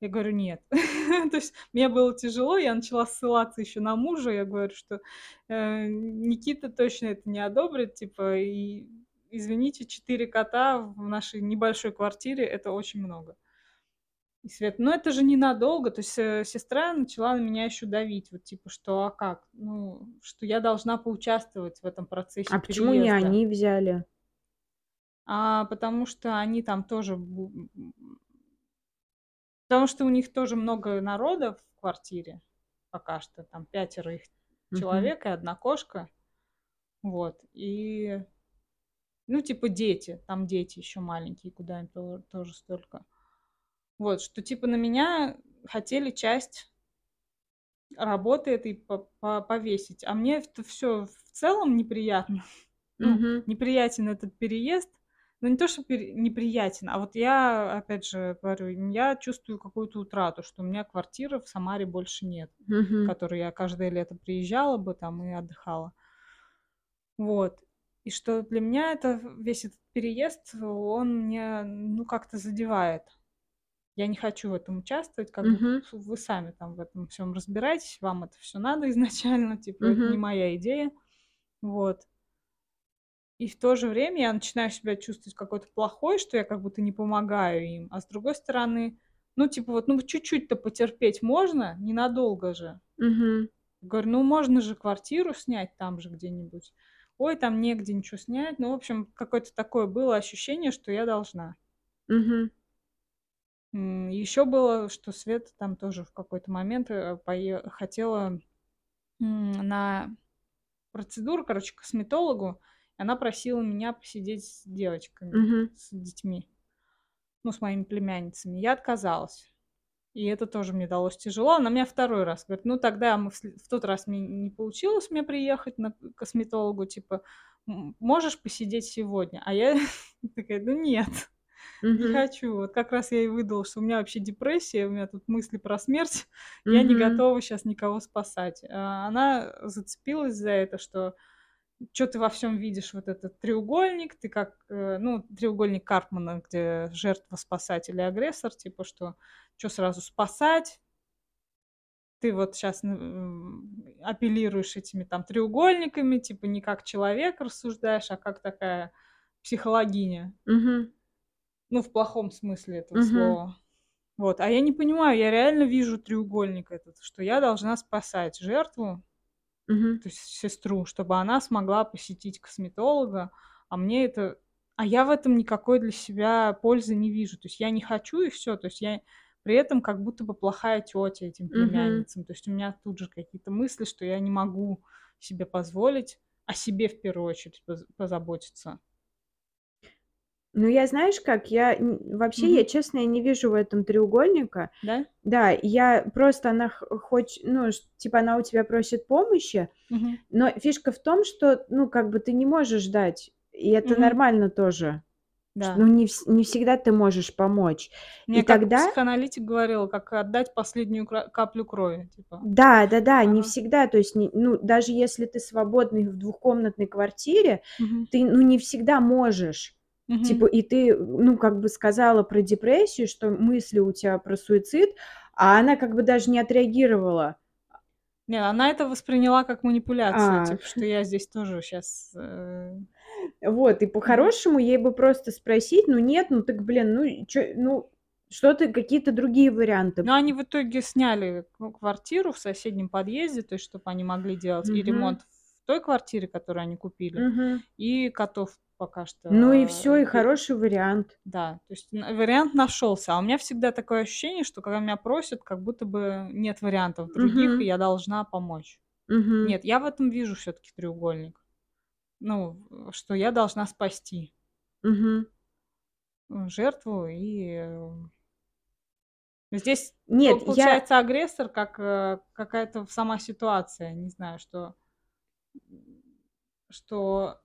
я говорю, нет. *laughs* То есть мне было тяжело, я начала ссылаться еще на мужа. Я говорю, что э, Никита точно это не одобрит, типа, и извините, четыре кота в нашей небольшой квартире это очень много. И Свет, ну это же ненадолго. То есть э, сестра начала на меня еще давить, вот типа, что а как? Ну, что я должна поучаствовать в этом процессе А почему не переезда. они взяли? А потому что они там тоже Потому что у них тоже много народа в квартире пока что. Там пятеро их Мгм. человек и одна кошка. Вот. И, ну, типа дети. Там дети еще маленькие, куда им то- тоже столько. Вот, что типа на меня хотели часть работы этой по- по- повесить. А мне это все в целом неприятно. *laughs* Ну, Мгм. неприятен этот переезд. Ну, не то, что пере- неприятен, а вот я, опять же, говорю, я чувствую какую-то утрату, что у меня квартиры в Самаре больше нет, в Мгм. которой я каждое лето приезжала бы там и отдыхала. Вот. И что для меня это весь этот переезд, он мне, ну, как-то задевает. Я не хочу в этом участвовать, как Мгм. вы сами там в этом всем разбираетесь, вам это все надо *laughs* изначально, типа, это не моя идея. Вот. И в то же время я начинаю себя чувствовать какой-то плохой, что я как будто не помогаю им. А с другой стороны, ну, типа вот, ну, чуть-чуть-то потерпеть можно, ненадолго же. Мгм. Говорю, ну, можно же квартиру снять там же где-нибудь. Ой, там негде ничего снять. Ну, в общем, какое-то такое было ощущение, что я должна. Мгм. Еще было, что Света там тоже в какой-то момент э, пое- хотела на процедуру, короче, к косметологу. и Она просила меня посидеть с девочками, Мгм. с детьми, ну, с моими племянницами. Я отказалась. И это тоже мне далось тяжело. Она меня второй раз говорит, ну, тогда мы в, в тот раз мне не получилось мне приехать на косметологу, типа, «М, можешь посидеть сегодня? А я *laughs* такая, ну, нет. Не хочу. Вот как раз я и выдала, что у меня вообще депрессия, у меня тут мысли про смерть. *laughs* Я не готова сейчас никого спасать. А Она зацепилась за это, что что ты во всем видишь вот этот треугольник, ты как, э, ну, треугольник Карпмана, где жертва, спасатель и агрессор, типа, что что сразу спасать, ты вот сейчас апеллируешь этими там треугольниками, типа не как человек рассуждаешь, а как такая психологиня. Мгм. Ну, в плохом смысле этого Мгм. слова. Вот. А я не понимаю, я реально вижу треугольник этот, что я должна спасать жертву, Мгм. то есть сестру, чтобы она смогла посетить косметолога, а мне это А я в этом никакой для себя пользы не вижу. То есть я не хочу и все. То есть я при этом как будто бы плохая тетя этим племянницам. То есть у меня тут же какие-то мысли, что я не могу себе позволить о себе в первую очередь поз- позаботиться. Ну, я знаешь как, я вообще, я, Мгм. честно, я не вижу в этом треугольника. Да? Да, я просто она х хоч ну, типа она у тебя просит помощи, Мгм. но фишка в том, что, ну, как бы ты не можешь ждать, и это Мгм. нормально тоже. Да. ну, не не всегда ты можешь помочь. Мне И как тогда психоаналитик говорил, как отдать последнюю каплю крови, типа. Да, да-да, не Ага. всегда, то есть не ну, даже если ты свободный в двухкомнатной квартире, Мгм. ты, ну, не всегда можешь. Типа, Мгм. и ты, ну, как бы сказала про депрессию, что мысли у тебя про суицид, а она как бы даже не отреагировала. Не, она это восприняла как манипуляцию, А, типа, что я здесь тоже сейчас... вот, и по-хорошему ей бы просто спросить: "Ну нет, ну так, блин, ну и чё, ну что ты, какие-то другие варианты". Но они в итоге сняли квартиру в соседнем подъезде, то есть чтобы они могли делать и Мгм. ремонт той квартире, которую они купили, Мгм. и котов пока что... Ну и всё, и хороший вариант. Да, то есть вариант нашелся. А у меня всегда такое ощущение, что когда меня просят, как будто бы нет вариантов других, Мгм. и я должна помочь. Мгм. Нет, я в этом вижу все-таки треугольник. Ну, что я должна спасти э, жертву и э, здесь Нет, пол- я получается агрессор как э, какая-то сама ситуация, не знаю, что что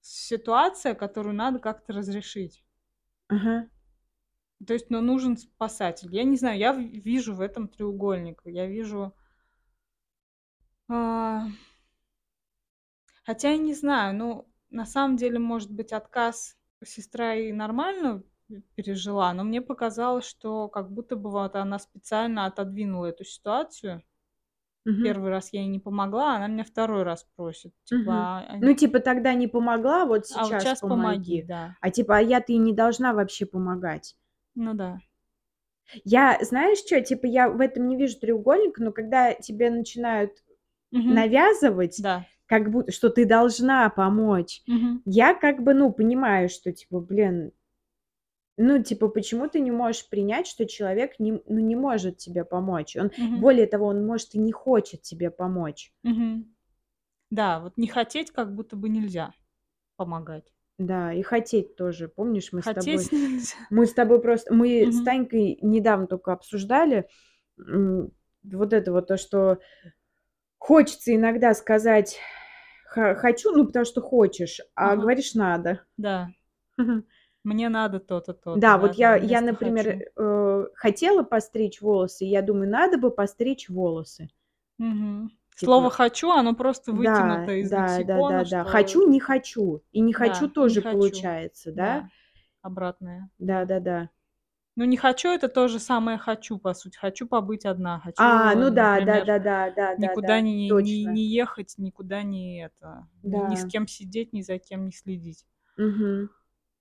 ситуация, которую надо как-то разрешить. Ага. То есть, ну, нужен спасатель. Я не знаю, я вижу в этом треугольник. Я вижу... а, Хотя я не знаю, ну, на самом деле, может быть, отказ сестра и нормально пережила, но мне показалось, что как будто бы вот она специально отодвинула эту ситуацию. Мгм. Первый раз я ей не помогла, она меня второй раз просит. Типа, а Ну, типа, тогда не помогла, вот а вот сейчас сейчас помоги, помоги. да. А типа, а я-то и не должна вообще помогать. Ну да. Я, знаешь что, типа, я в этом не вижу треугольника, но когда тебе начинают Мгм. навязывать, Да. как будто, что ты должна помочь, Мгм. я как бы, ну, понимаю, что, типа, блин, ну, типа, почему ты не можешь принять, что человек не, ну, не может тебе помочь? Он, Мгм. более того, он, может, и не хочет тебе помочь. Мгм. Да, вот не хотеть как будто бы нельзя помогать. Да, и хотеть тоже. Помнишь, мы с тобой... Хотеть *laughs* нельзя. Мы с тобой просто... Мы с Мгм. Танькой недавно только обсуждали вот это вот то, что хочется иногда сказать «х- «хочу», ну, потому что хочешь, а Ага. говоришь «надо». Да. Мне надо то-то, то-то. Да, вот я, да, я, например, э, хотела постричь волосы, я думаю, надо бы постричь волосы. Мгм. Типа, Слово «хочу», оно просто да, вытянуто из да, да, лексикона, да, да. что... Хочу, не хочу. И не хочу Да, не тоже хочу. получается, да? Да, обратное. Да, Да. да, да. Ну, не хочу, это то же самое хочу, по сути. Хочу побыть одна, хочу, А, ну да, да, например, да, да, да, да, никуда да, не, не, не ехать, никуда не это, ни, ни с Да. кем сидеть, ни за кем не следить. Мгм.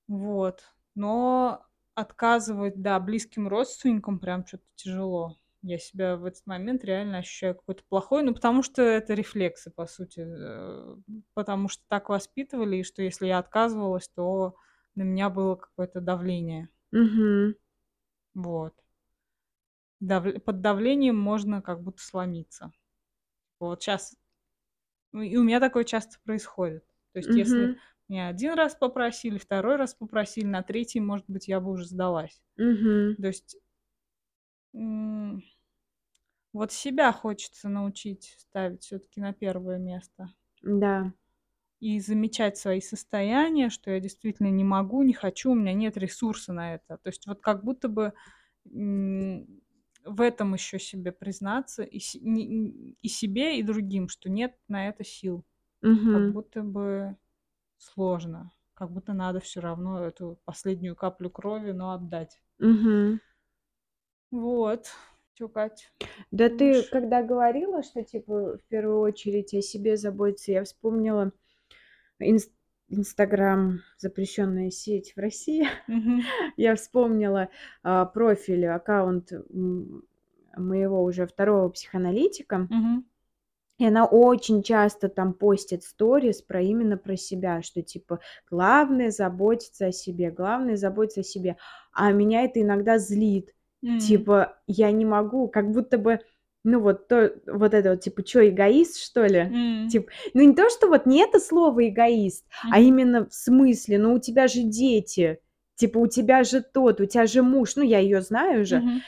Вот. Но отказывать, да, близким родственникам прям что-то тяжело. Я себя в этот момент реально ощущаю какой-то плохой, ну, потому что это рефлексы, по сути. э, Потому что так воспитывали, и что если я отказывалась, то на меня было какое-то давление. Мгм. Вот. Дав- Под давлением можно как будто сломиться. Вот сейчас... И у меня такое часто происходит. То есть если Мгм. Меня один раз попросили, второй раз попросили, на третий, может быть, я бы уже сдалась. Мгм. То есть вот себя хочется научить ставить все-таки на первое место Да. и замечать свои состояния, что я действительно не могу, не хочу, у меня нет ресурса на это. То есть вот как будто бы в этом еще себе признаться и, и себе, и другим, что нет на это сил. Как Мгм. будто бы сложно, как будто надо все равно эту последнюю каплю крови, но отдать. Мгм. Вот. Чё, Кать, Да ты думаешь? когда говорила, что типа в первую очередь о себе заботиться, я вспомнила инс- Инстаграм, запрещенная сеть в России. *laughs* Я вспомнила а, профиль, аккаунт моего уже второго психоаналитика. И она очень часто там постит сторис про именно про себя, что типа главное заботиться о себе, главное заботиться о себе. А меня это иногда злит. М. Типа я не могу, как будто бы, ну вот то, вот это вот, типа, чё, эгоист, что ли? М. Типа, ну не то, что вот не это слово эгоист, а Мгм. именно в смысле, ну у тебя же дети, типа у тебя же тот, у тебя же муж, ну я ее знаю же, Мгм.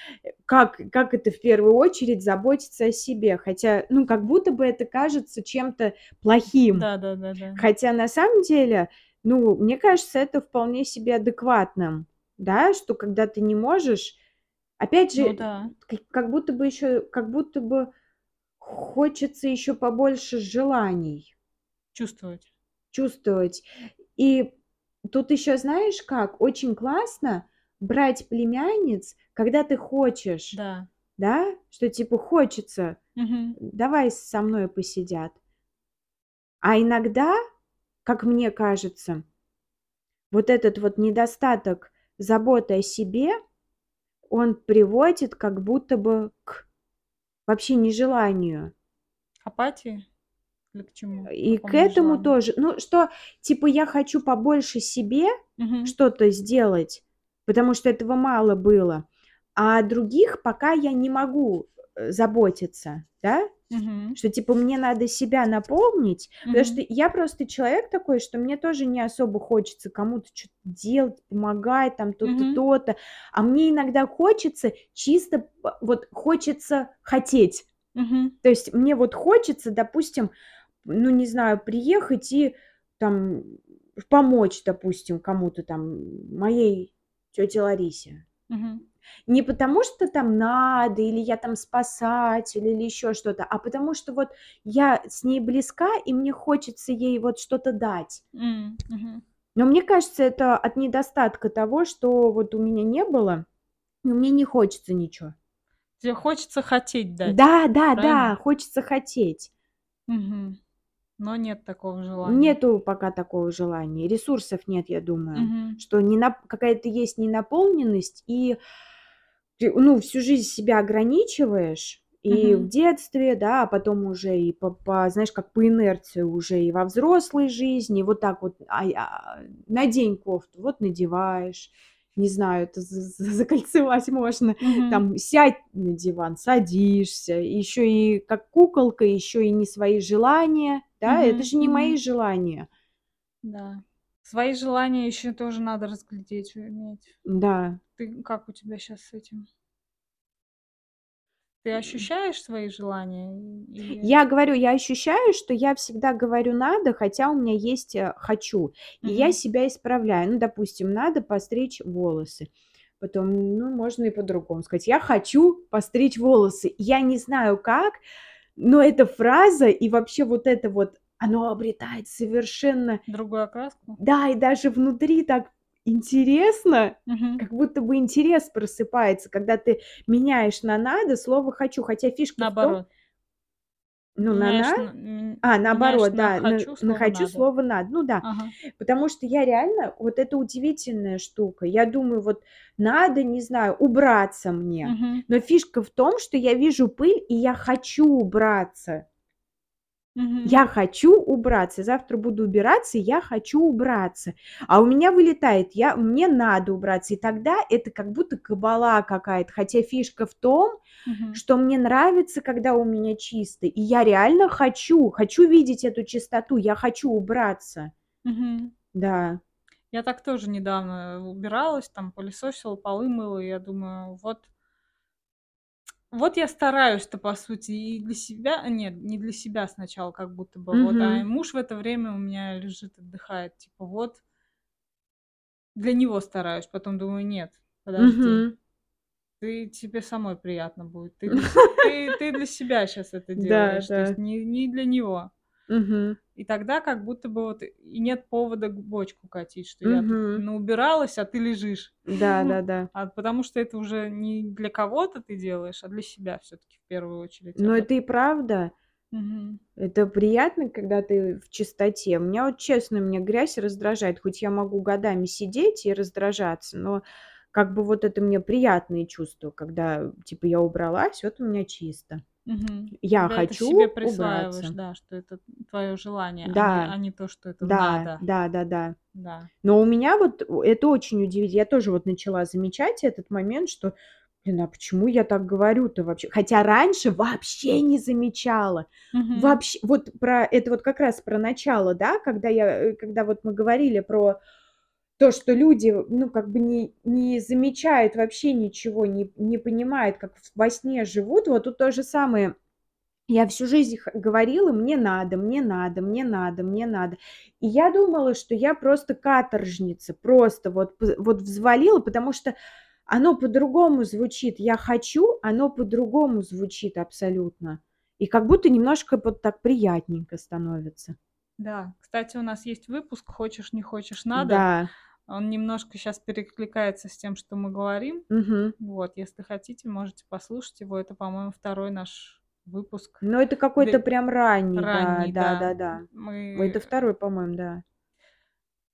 как, как это в первую очередь заботиться о себе, хотя, ну как будто бы это кажется чем-то плохим, Да-да-да-да. хотя на самом деле, ну мне кажется, это вполне себе адекватным, да, что когда ты не можешь, опять Ну же, да. к- как будто бы еще, как будто бы хочется еще побольше желаний Чувствовать. чувствовать. И тут еще знаешь как, очень классно брать племянниц, когда ты хочешь, Да. да, что типа хочется, Мгм. давай со мной посидят. А иногда, как мне кажется, вот этот вот недостаток заботы о себе, он приводит как будто бы к вообще нежеланию. Апатии? Или к чему? И к этому нежеланию? тоже. Ну, что, типа, я хочу побольше себе Мгм. что-то сделать, потому что этого мало было, а других пока я не могу э, заботиться, да? Мгм. Что, типа, мне надо себя наполнить, потому что я просто человек такой, что мне тоже не особо хочется кому-то что-то делать, помогать, там, то-то, Мгм. то-то, а мне иногда хочется чисто, вот, хочется хотеть. Мгм. То есть мне вот хочется, допустим, ну, не знаю, приехать и там помочь, допустим, кому-то там, моей тете Ларисе. Мгм. Не потому, что там надо, или я там спасатель, или еще что-то, а потому что вот я с ней близка, и мне хочется ей вот что-то дать. Мгм. Но мне кажется, это от недостатка того, что вот у меня не было, и мне не хочется ничего. Тебе хочется хотеть дать. Да, да, да, правильно? хочется хотеть. Мгм. Но нет такого желания. Нету пока такого желания, ресурсов нет, я думаю, Мгм. что не нап- какая-то есть ненаполненность, и ты, ну, всю жизнь себя ограничиваешь, и в Мгм. детстве, да, а потом уже и по, по, знаешь, как по инерции уже и во взрослой жизни, вот так вот, а, а, надень кофту, вот надеваешь, не знаю, это за- за- закольцевать можно, Мгм. там сядь на диван, садишься, еще и как куколка, еще и не свои желания, да, это Мгм. же не мои желания, Да. Свои желания еще тоже надо разглядеть, уметь. да. Ты как у тебя сейчас с этим? Ты ощущаешь свои желания? Или... Я говорю, я ощущаю, что я всегда говорю надо, хотя у меня есть э, хочу, и я Мгм. себя исправляю. Ну, допустим, надо постричь волосы. Потом, ну, можно и по-другому сказать. Я хочу постричь волосы. Я не знаю как, но эта фраза и вообще вот это вот, оно обретает совершенно, Другую окраску? да, и даже внутри так интересно, Мгм. как будто бы интерес просыпается, когда ты меняешь на надо слово хочу, хотя фишка в том, Наоборот. Ну, на на, на- а, наоборот, на да, на, хочу на слово хочу надо. слово надо, ну да, Ага. потому что я реально, вот это удивительная штука, я думаю, вот надо, не знаю, убраться мне, Мгм. но фишка в том, что я вижу пыль, и я хочу убраться, Я хочу убраться, завтра буду убираться, я хочу убраться, а у меня вылетает, я, мне надо убраться, и тогда это как будто кабала какая-то, хотя фишка в том, Мгм. что мне нравится, когда у меня чисто, и я реально хочу, хочу видеть эту чистоту, я хочу убраться, Мгм. да. Я так тоже недавно убиралась, там пылесосила, полы мыла, и я думаю, вот, вот я стараюсь-то, по сути, и для себя, нет, не для себя сначала, как будто бы, вот, а муж в это время у меня лежит, отдыхает, типа, вот, для него стараюсь, потом думаю, нет, подожди, Мгм. ты, тебе самой приятно будет, ты *laughs* ты, ты для себя сейчас это Да, делаешь, то есть не, не для него. Мгм. И тогда как будто бы вот и нет повода бочку катить, что я тут наубиралась, а ты лежишь. Да, да, да. А потому что это уже не для кого-то ты делаешь, а для себя все-таки в первую очередь. Но это. это и правда. Мгм. Это приятно, когда ты в чистоте. Меня вот честно, меня грязь раздражает. Хоть я могу годами сидеть и раздражаться, но как бы вот это мне приятные чувства, когда типа я убралась, вот у меня чисто. Мгм. Я это хочу себе присваиваешь, убраться. да, что это твое желание, а не, Да, а не то, что это да, надо. да, да, да. Да. Но у меня вот это очень удивительно. Я тоже вот начала замечать этот момент, что, блин, а почему я так говорю-то вообще? Хотя раньше вообще не замечала. Мгм. Вообще, вот про это вот как раз про начало, да, когда я, э, когда вот мы говорили про то, что люди, ну, как бы не, не замечают вообще ничего, не, не понимают, как во сне живут, вот тут то же самое. Я всю жизнь говорила, мне надо, мне надо, мне надо, мне надо. И я думала, что я просто каторжница, просто вот, вот взвалила, потому что оно по-другому звучит. Я хочу, оно по-другому звучит абсолютно. И как будто немножко вот так приятненько становится. Да. Кстати, у нас есть выпуск «Хочешь, не хочешь, надо». Да. Он немножко сейчас перекликается с тем, что мы говорим. Мгм. Вот, если хотите, можете послушать его. Это, по-моему, второй наш выпуск. Но это какой-то Ды- прям ранний, Ранний, да, да, да. да, да. Мы, Это второй, по-моему, да.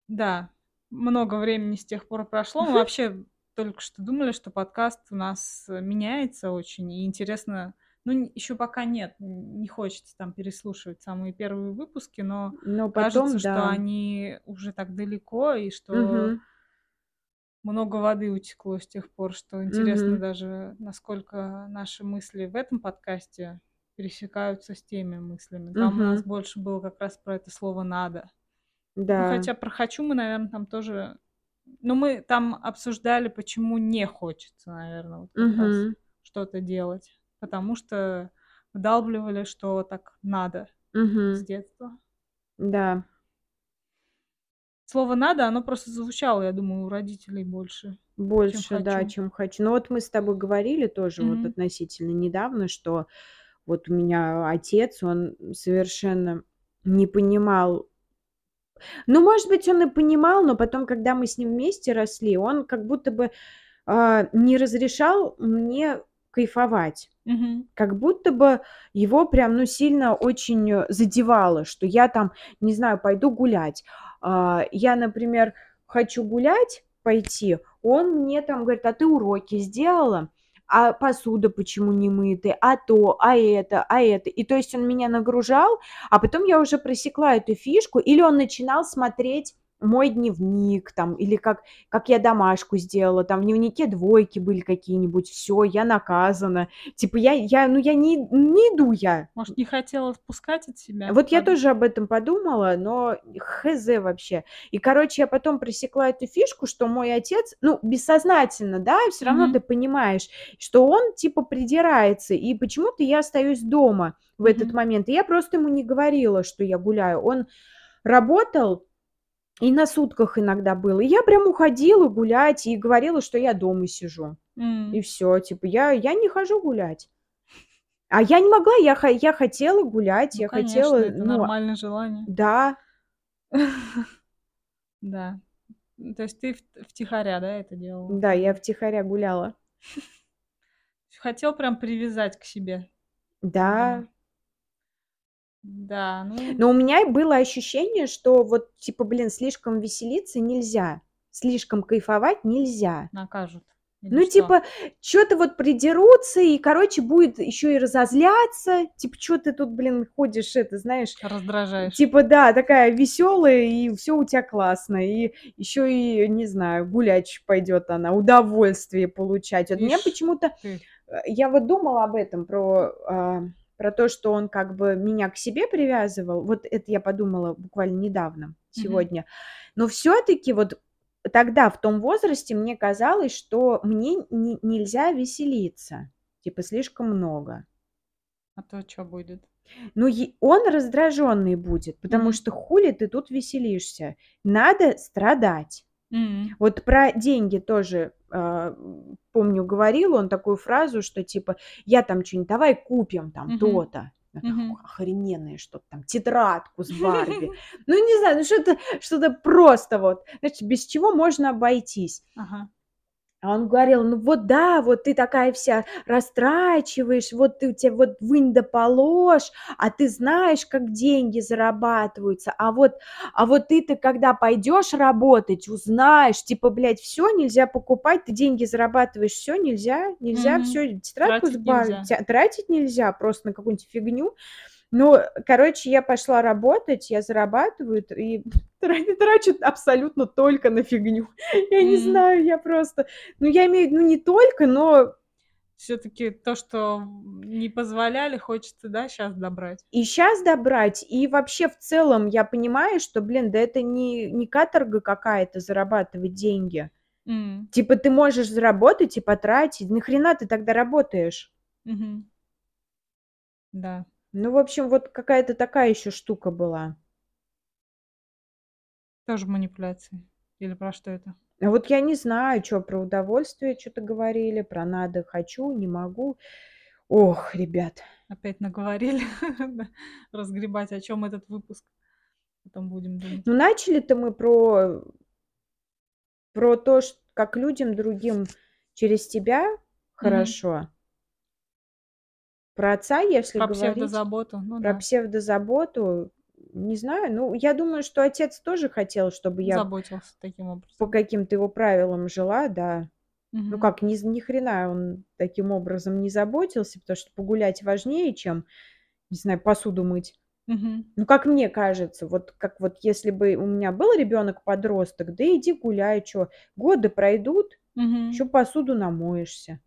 да, много времени с тех пор прошло. Мы вообще только что думали, что подкаст у нас меняется очень. И интересно, ну, еще пока нет, не хочется там переслушивать самые первые выпуски, но Но потом, кажется, что да. они уже так далеко, и что Мгм. много воды утекло с тех пор, что интересно Мгм. даже, насколько наши мысли в этом подкасте пересекаются с теми мыслями. Там у нас больше было как раз про это слово «надо». Ну, Да. хотя про «хочу» мы, наверное, там тоже... Ну, мы там обсуждали, почему не хочется, наверное, вот Мгм. что-то делать. Потому что вдалбливали, что так надо с Мгм. детства. Да. Слово «надо», оно просто звучало, я думаю, у родителей больше, чем Больше, да, «хочу». чем хочу. Ну вот мы с тобой говорили тоже вот Мгм. относительно недавно, что вот у меня отец, он совершенно не понимал. Ну, может быть, он и понимал, но потом, когда мы с ним вместе росли, он как будто бы а, не разрешал мне кайфовать. Мгм. Как будто бы его прям, ну, сильно очень э, задевало, что я там, не знаю, пойду гулять. А, я, например, хочу гулять, пойти, он мне там говорит, а ты уроки сделала? А посуда почему не мытая? А то, а это, а это. И то есть он меня нагружал, а потом я уже просекла эту фишку, или он начинал смотреть мой дневник там, или как, как я домашку сделала, там в дневнике двойки были какие-нибудь, все, я наказана. Типа я, я, ну я не, не иду я. Может, не хотела спускать от себя? Вот я тоже об этом подумала, но хз вообще. И, короче, я потом пресекла эту фишку, что мой отец, ну, бессознательно, да, все равно Мгм. ты понимаешь, что он, типа, придирается, и почему-то я остаюсь дома в этот Мгм. момент. И я просто ему не говорила, что я гуляю. Он работал, и на сутках иногда было. И я прям уходила гулять и говорила, что я дома сижу. М. И все, типа, я, я не хожу гулять. А я не могла, я, я хотела гулять, Ну, я конечно, хотела, это ну, нормальное желание. да, *laughs* Да. То есть ты втихаря, да, это делала? да, я втихаря гуляла. *laughs* Хотел прям привязать к себе. Да. Да, ну, Но у меня было ощущение, что вот, типа, блин, слишком веселиться нельзя, слишком кайфовать нельзя. накажут. Или Ну, что? типа, что-то вот придерутся, и, короче, будет еще и разозляться. Типа, что ты тут, блин, ходишь, это, знаешь, раздражаешь. Типа, да, такая веселая, и все у тебя классно. И еще и, не знаю, гулять пойдет она, удовольствие получать. Вот мне Ишь почему-то, ты. э, я вот думала об этом, про, а, про то, что он как бы меня к себе привязывал. Вот это я подумала буквально недавно, сегодня. Но все-таки вот тогда, в том возрасте, мне казалось, что мне не- нельзя веселиться. Типа, слишком много. А то что будет? Ну, он раздраженный будет, потому Мгм. что хули ты тут веселишься. Надо страдать. М. Вот про деньги тоже, м, помню, говорил он такую фразу, что типа, я там что-нибудь, давай купим там Мгм. то-то. Ох- охрененное что-то там, тетрадку с Барби. *laughs* Ну, не знаю, ну что-то что просто вот, значит, без чего можно обойтись. Ага. А он говорил: "Ну вот да, вот ты такая вся растрачиваешь, вот ты у тебя вот вынь да положь, а ты знаешь, как деньги зарабатываются, а вот а вот ты-то когда пойдешь работать, узнаешь, типа, блядь, все нельзя покупать, ты деньги зарабатываешь, все нельзя, нельзя, Мгм. все тетрадку Тратить сбавить, нельзя. тратить нельзя просто на какую-нибудь фигню". Ну, короче, я пошла работать, я зарабатываю и *laughs* тра трачу абсолютно только на фигню. *laughs* Я не знаю, я просто ну, я имею в виду, ну, не только, но Всё-таки то, что не позволяли, хочется, да, щас добрать? и щас добрать, и вообще в целом я понимаю, что, блин, да это не не каторга какая-то зарабатывать деньги. М. Типа ты можешь заработать и потратить. Нахрена ты тогда работаешь? Мгм. Да. Ну, в общем, вот какая-то такая еще штука была. Тоже манипуляции или про что это? А вот я не знаю, чё про удовольствие чё-то говорили, про надо, хочу, не могу. Ох, ребят. Опять наговорили, *laughs* разгребать, о чём этот выпуск. Потом будем думать. Ну, начали-то мы про про то, как людям другим через тебя хорошо. Про отца, если Про говорить, псевдозаботу, ну про да. псевдозаботу, не знаю. Ну, я думаю, что отец тоже хотел, чтобы я Заботился таким по образом. каким-то его правилам жила, да. Ну Мгм. как, ни ни хрена он таким образом не заботился, потому что погулять важнее, чем, не знаю, посуду мыть. Мгм. Ну, как мне кажется, вот как вот если бы у меня был ребенок-подросток, да иди гуляй, чё. Годы пройдут, еще Мгм. посуду намоешься.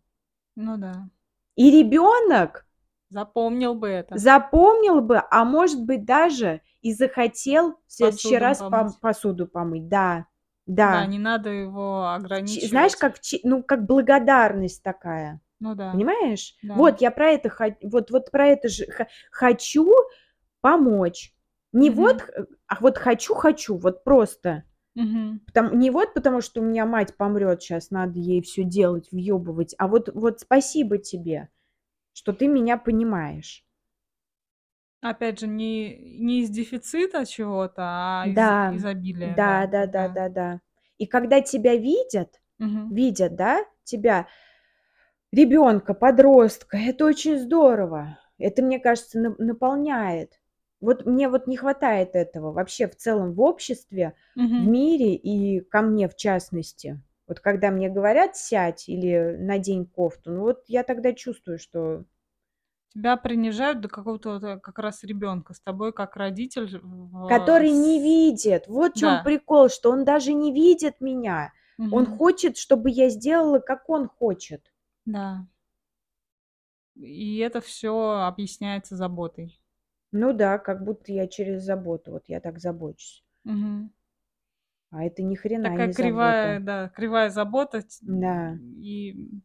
Ну да. И ребенок Запомнил бы это. запомнил бы, а может быть, даже и захотел в следующий Посуду раз пом помыть. посуду помыть. Да, Да, да. не надо его Чи знаешь, ограничивать. как ну, как благодарность такая. Ну да. Понимаешь? Да. Вот я про это вот вот про это же хо хочу помочь. Не вот, Мгм. х а вот хочу хочу, вот просто. Мгм. Потом не вот потому, что у меня мать помрет, щас надо ей всё делать, въёбывать, а вот вот спасибо тебе, что ты меня понимаешь. Опять же, не не из дефицита чего-то, а из Да, изобилия, да, да, да, да, да, да. И когда тебя видят, Мгм. видят, да, тебя, ребенка, подростка, это очень здорово. Это, мне кажется, на наполняет. Вот мне вот не хватает этого вообще в целом в обществе, в Мгм. мире и ко мне в частности. Вот когда мне говорят: "Сядь" или "Надень кофту", ну вот я тогда чувствую, что Тебя принижают до какого-то вот, э, как раз ребенка. С тобой как родитель в Который не видит. Вот в чём Да. прикол, что он даже не видит меня. Он Мгм. хочет, чтобы я сделала, как он хочет. Да. И это всё объясняется заботой. Ну да, как будто я через заботу, вот я так забочусь. Мгм. А это ни хрена Такая не кривая, забота. да, кривая забота, Да. и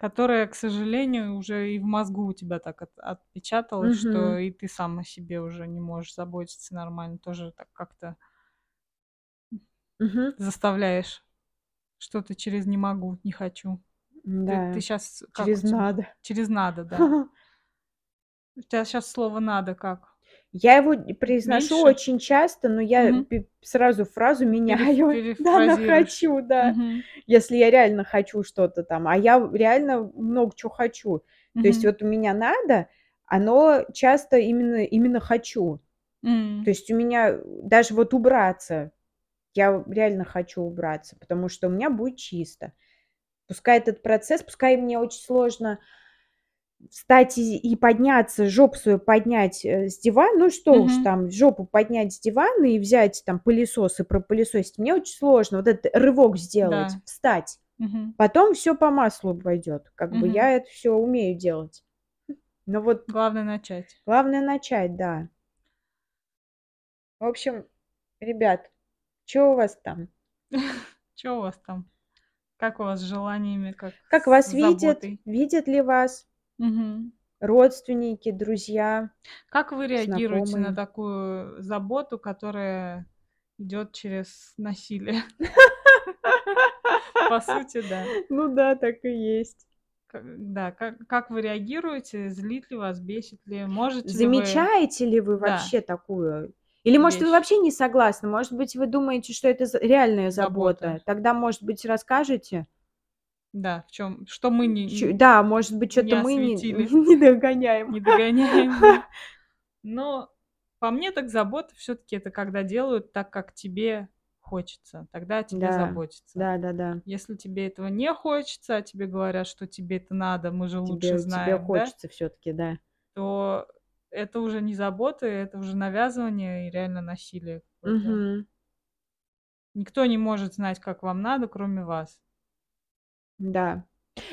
которая, к сожалению, уже и в мозгу у тебя так от отпечаталась, что Мгм. и ты сам о себе уже не можешь заботиться нормально. Тоже так как-то Мгм. заставляешь что-то через "не могу", "не хочу". Ты ты М-да, щас как через тебя? надо. Через "надо", да. *laughs* У тя щас слово "надо" как? Я его произношу Меньше? очень часто, но я пе сразу фразу меняю, *laughs* да, на. "хочу", да. Мгм. Если я реально хочу что-то там, а я реально много чё хочу. То есть вот у меня "надо", оно часто именно именно "хочу". То М. есть у меня даже вот убраться, я реально хочу убраться, потому что у меня будет чисто. Пускай этот процесс, пускай мне очень сложно встать и и подняться, жопу свою поднять, э, с дивана, ну что уж Мгм. там, жопу поднять с дивана и взять там пылесос и пропылесосить. Мне очень сложно вот этот рывок сделать, Да. встать. Мгм. Потом всё по маслу пойдёт. Как бы Мгм. я это всё умею делать. Но вот Главное начать. главное начать, да. В общем, ребят, чё у вас там? *laughs* Чё у вас там? Как у вас с желаниями, как Как вас видят? Видят ли вас Мгм. родственники, друзья, Как вы реагируете на знакомые? такую заботу, которая идёт через насилие? *laughs* По сути, да. Ну да, так и есть. К да, как как вы реагируете? Злит ли вас, бесит ли? Можете ли вы Замечаете ли вы Да. вообще такую? Или, может, вы Вещь. вообще не согласны? Может быть, вы думаете, что это реальная Забота. забота? Тогда, может быть, расскажете? Да, в чем, что мы не, Чё да, может быть, что-то мы не *laughs* не догоняем. не догоняем. да. *laughs* Но по мне так забота все-таки это когда делают так, как тебе хочется. Тогда о тебе Да, заботятся. да-да-да. Если тебе этого не хочется, а тебе говорят, что тебе это надо, мы же лучше Тебе тебе знаем, да, хочется все таки да. то это уже не забота, это уже навязывание и реально насилие. Мгм. Никто не может знать, как вам надо, кроме вас. Да.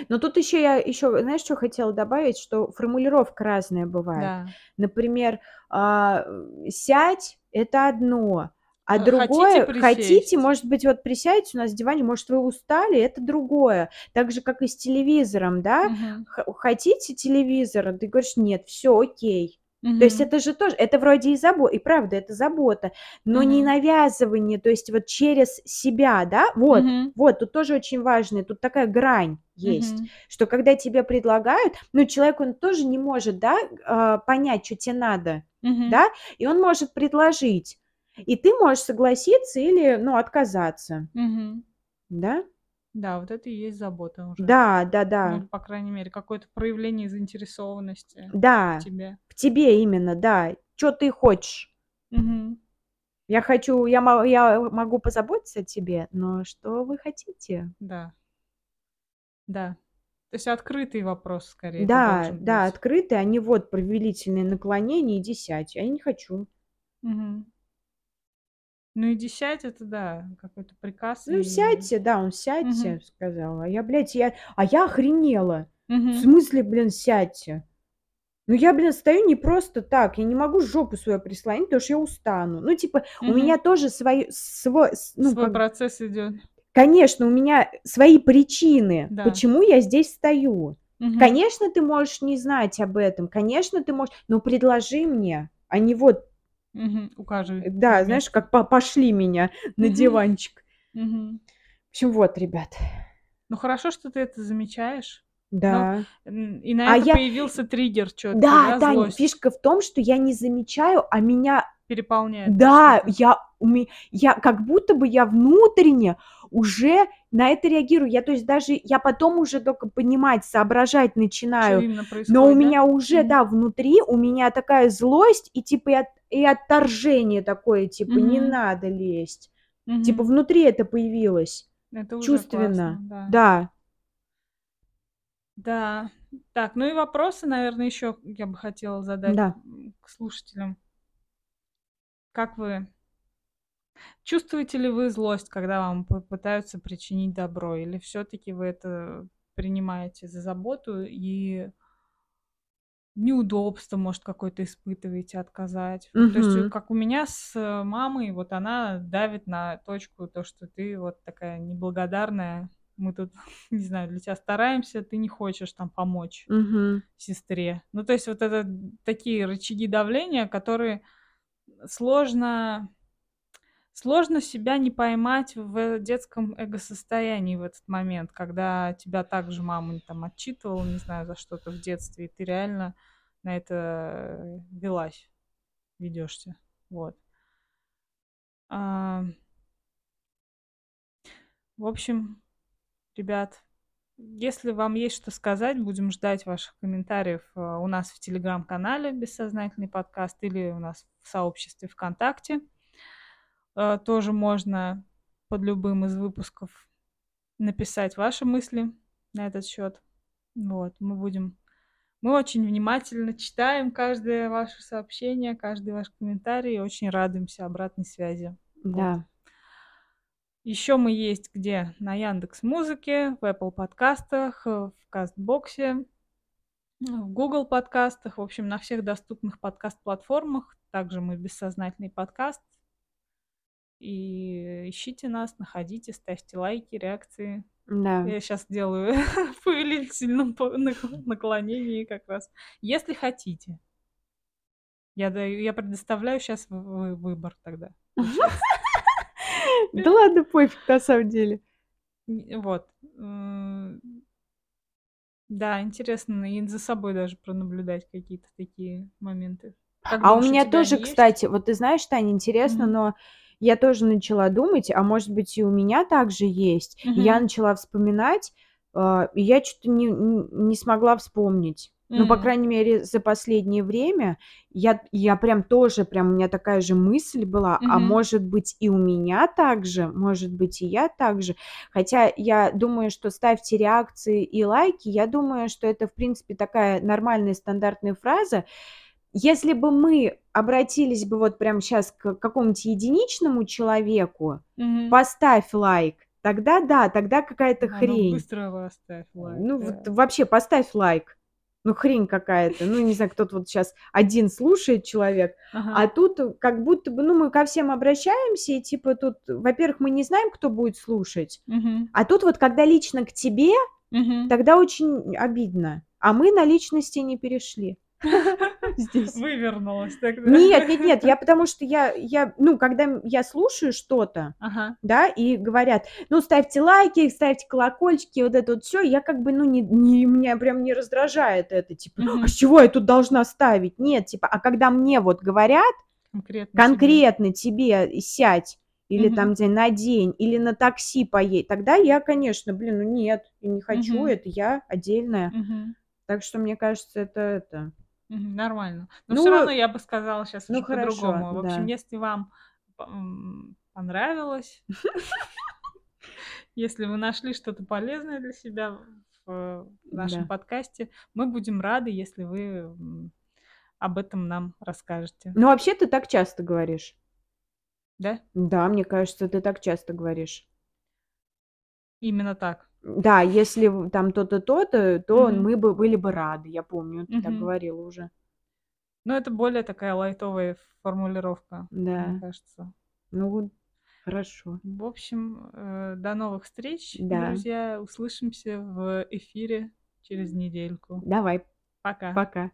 Но тут еще я еще, знаешь, что хотела добавить, что формулировка разная бывает. Да. Например, а, э, сядь- это одно, а Э, хотите другое хотите, присесть? может быть, вот присядьте у нас на диване, может, вы устали, это другое. Так же, как и с телевизором, да. Х хотите телевизор? Ты говоришь: "Нет, все окей". То есть это же тоже, это вроде и забо и правда, это забота, но не Мгм. навязывание, то есть вот через себя, да. Вот, Мгм. вот, тут тоже очень важно, тут такая грань есть, Мгм. что когда тебе предлагают, ну, человек, он тоже не может, да, а, понять, что тебе надо, Мгм. да, и он может предложить, и ты можешь согласиться или, ну, отказаться, Мгм. да. Да, вот это и есть забота уже. Да, Ну, да-да, или, по крайней мере, какое-то проявление заинтересованности в да, тебе. к тебе именно, да. Чё ты хочешь? Мгм. Я хочу, я я могу позаботиться о тебе, но что вы хотите? Да. Да. То есть открытый вопрос скорее Да, да, быть. открытые, а не вот повелительные наклонения, иди сядь. А я не хочу. Мгм. Ну и десять это да, какой-то приказ Ну, и сядьте, да, он сядьте, Мгм. сказал. А я, блядь, я, а я охренела. В Мгм. смысле, блин, сядьте? Ну, я, блин, стою не просто так. Я не могу жопу свою прислонить, потому что я устану. Ну, типа, у Мгм. меня тоже свой, свой, ну, Свой как, процесс идет. конечно, у меня свои причины, Да. почему я здесь стою. Мгм. Конечно, ты можешь не знать об этом, конечно, ты можешь, но предложи мне, а не вот, Мгм. Укажи да, на знаешь, как по- пошли меня на диванчик. Мгм. В общем, вот, ребят, Ну хорошо, что ты это замечаешь. Ну, да. н- и на А это я, появился триггер четкий, да, да, злость фишка в том, что я не замечаю, а меня, переполняет, да, что-то. я, я, как будто бы я внутренне уже на это реагирую. Я, то есть, даже, я потом уже только понимать, соображать начинаю, именно Но у происходит, да? меня уже, Мгм. да, внутри у меня такая злость и типа от- и отторжение такое, типа не Мгм. надо лезть. Типа Мгм. внутри это появилось, Это уже чувственно. классно, да. Да, Да. Так, ну и вопросы, наверное, еще я бы хотела задать да. к слушателям. Как вы чувствуете ли вы злость, когда вам пытаются причинить добро, или все-таки вы это принимаете за заботу и неудобство, может, какое-то испытываете отказать? Вот, то есть, как у меня с э, мамой, вот она давит на точку то, что ты вот такая неблагодарная. Мы тут, *laughs* не знаю, для тебя стараемся, ты не хочешь там помочь Мгм. сестре. Ну, то есть вот это такие рычаги давления, которые сложно, сложно себя не поймать в детском эго-состоянии в этот момент, когда тебя также мама там отчитывала, не знаю, за что-то в детстве, и ты реально на это э, велась, ведешься. Вот. А, в общем, ребят, если вам есть что сказать, будем ждать ваших комментариев э, у нас в телеграм-канале «Бессознательный подкаст» или у нас в сообществе ВКонтакте. Э, Тоже можно под любым из выпусков написать ваши мысли на этот счет. Вот, мы будем... Мы очень внимательно читаем каждое ваше сообщение, каждый ваш комментарий и очень радуемся обратной связи. Вот. Да. Еще мы есть где? На Яндекс Музыке, в Apple подкастах, в Кастбоксе, в Google подкастах, в общем, на всех доступных подкаст-платформах. Также мы бессознательный подкаст. И ищите нас, находите, ставьте лайки, реакции. Да. Я сейчас делаю *laughs* в по- нак- наклонении как раз. Если хотите. Я, даю, я предоставляю сейчас выбор тогда. Да ладно, пофиг на самом деле. Вот. Да, интересно и за собой даже пронаблюдать какие-то такие моменты. Как А у меня тоже, есть? кстати, вот ты знаешь, Таня, интересно, Мгм. но я тоже начала думать, а может быть и у меня также есть. И я начала вспоминать, А, и я чё-то не не смогла вспомнить. Ну, по крайней мере, за последнее время я я прям тоже, прям у меня такая же мысль была: а Мгм. может быть, и у меня так же? Может быть, и я так же? Хотя я думаю, что ставьте реакции и лайки, я думаю, что это, в принципе, такая нормальная стандартная фраза. Если бы мы обратились бы вот прямо щас к какому-нибудь единичному человеку: Мгм. "Поставь лайк", тогда да, тогда какая-то А ну хрень. быстро поставь лайк, Ну вот да. вообще поставь лайк. Ну хрень какая-то. Ну, не знаю, кто-то вот щас один слушает человек, Ага. а тут как будто бы, ну, мы ко всем обращаемся, и типа тут, во-первых, мы не знаем, кто будет слушать, Мгм. а тут вот когда лично к тебе, Мгм. тогда очень обидно. А мы на личности не перешли *laughs* *laughs* здесь. Вывернулась тогда. Нет нет нет, *laughs* я потому что я я, ну, когда я слушаю что-то, Ага. да, и говорят: "Ну, ставьте лайки, ставьте колокольчики", вот это вот всё, я как бы, ну, не не меня прям не раздражает это, типа: "А с чего я тут должна ставить?" Нет, типа, а когда мне вот говорят Конкретно тебе. конкретно тебе сядь или там, Мгм. не знаю, надень, или на такси поедь, тогда я, конечно, блин, ну нет, я не хочу, Мгм. это я отдельная. Мгм. Так что, мне кажется, это это. Нормально. Но Ну равно я бы сказала щас ну по-другому. В общем, да. если вам понравилось *laughs* если вы нашли что-то полезное для себя в нашем Да. подкасте, мы будем рады, если вы, об этом нам расскажете. Ну, вообще, ты так часто говоришь. Да? Да, мне кажется, ты так часто говоришь. Именно так. Да, если там то-то, то-то, то Мгм. мы бы были бы рады. Я помню, ты так Мгм. говорила уже. Ну, это более такая лайтовая формулировка, мне Да. кажется. Ну хорошо. В общем, э, до новых встреч, Да. друзья. Услышимся в эфире через недельку. Давай. Пока. Пока.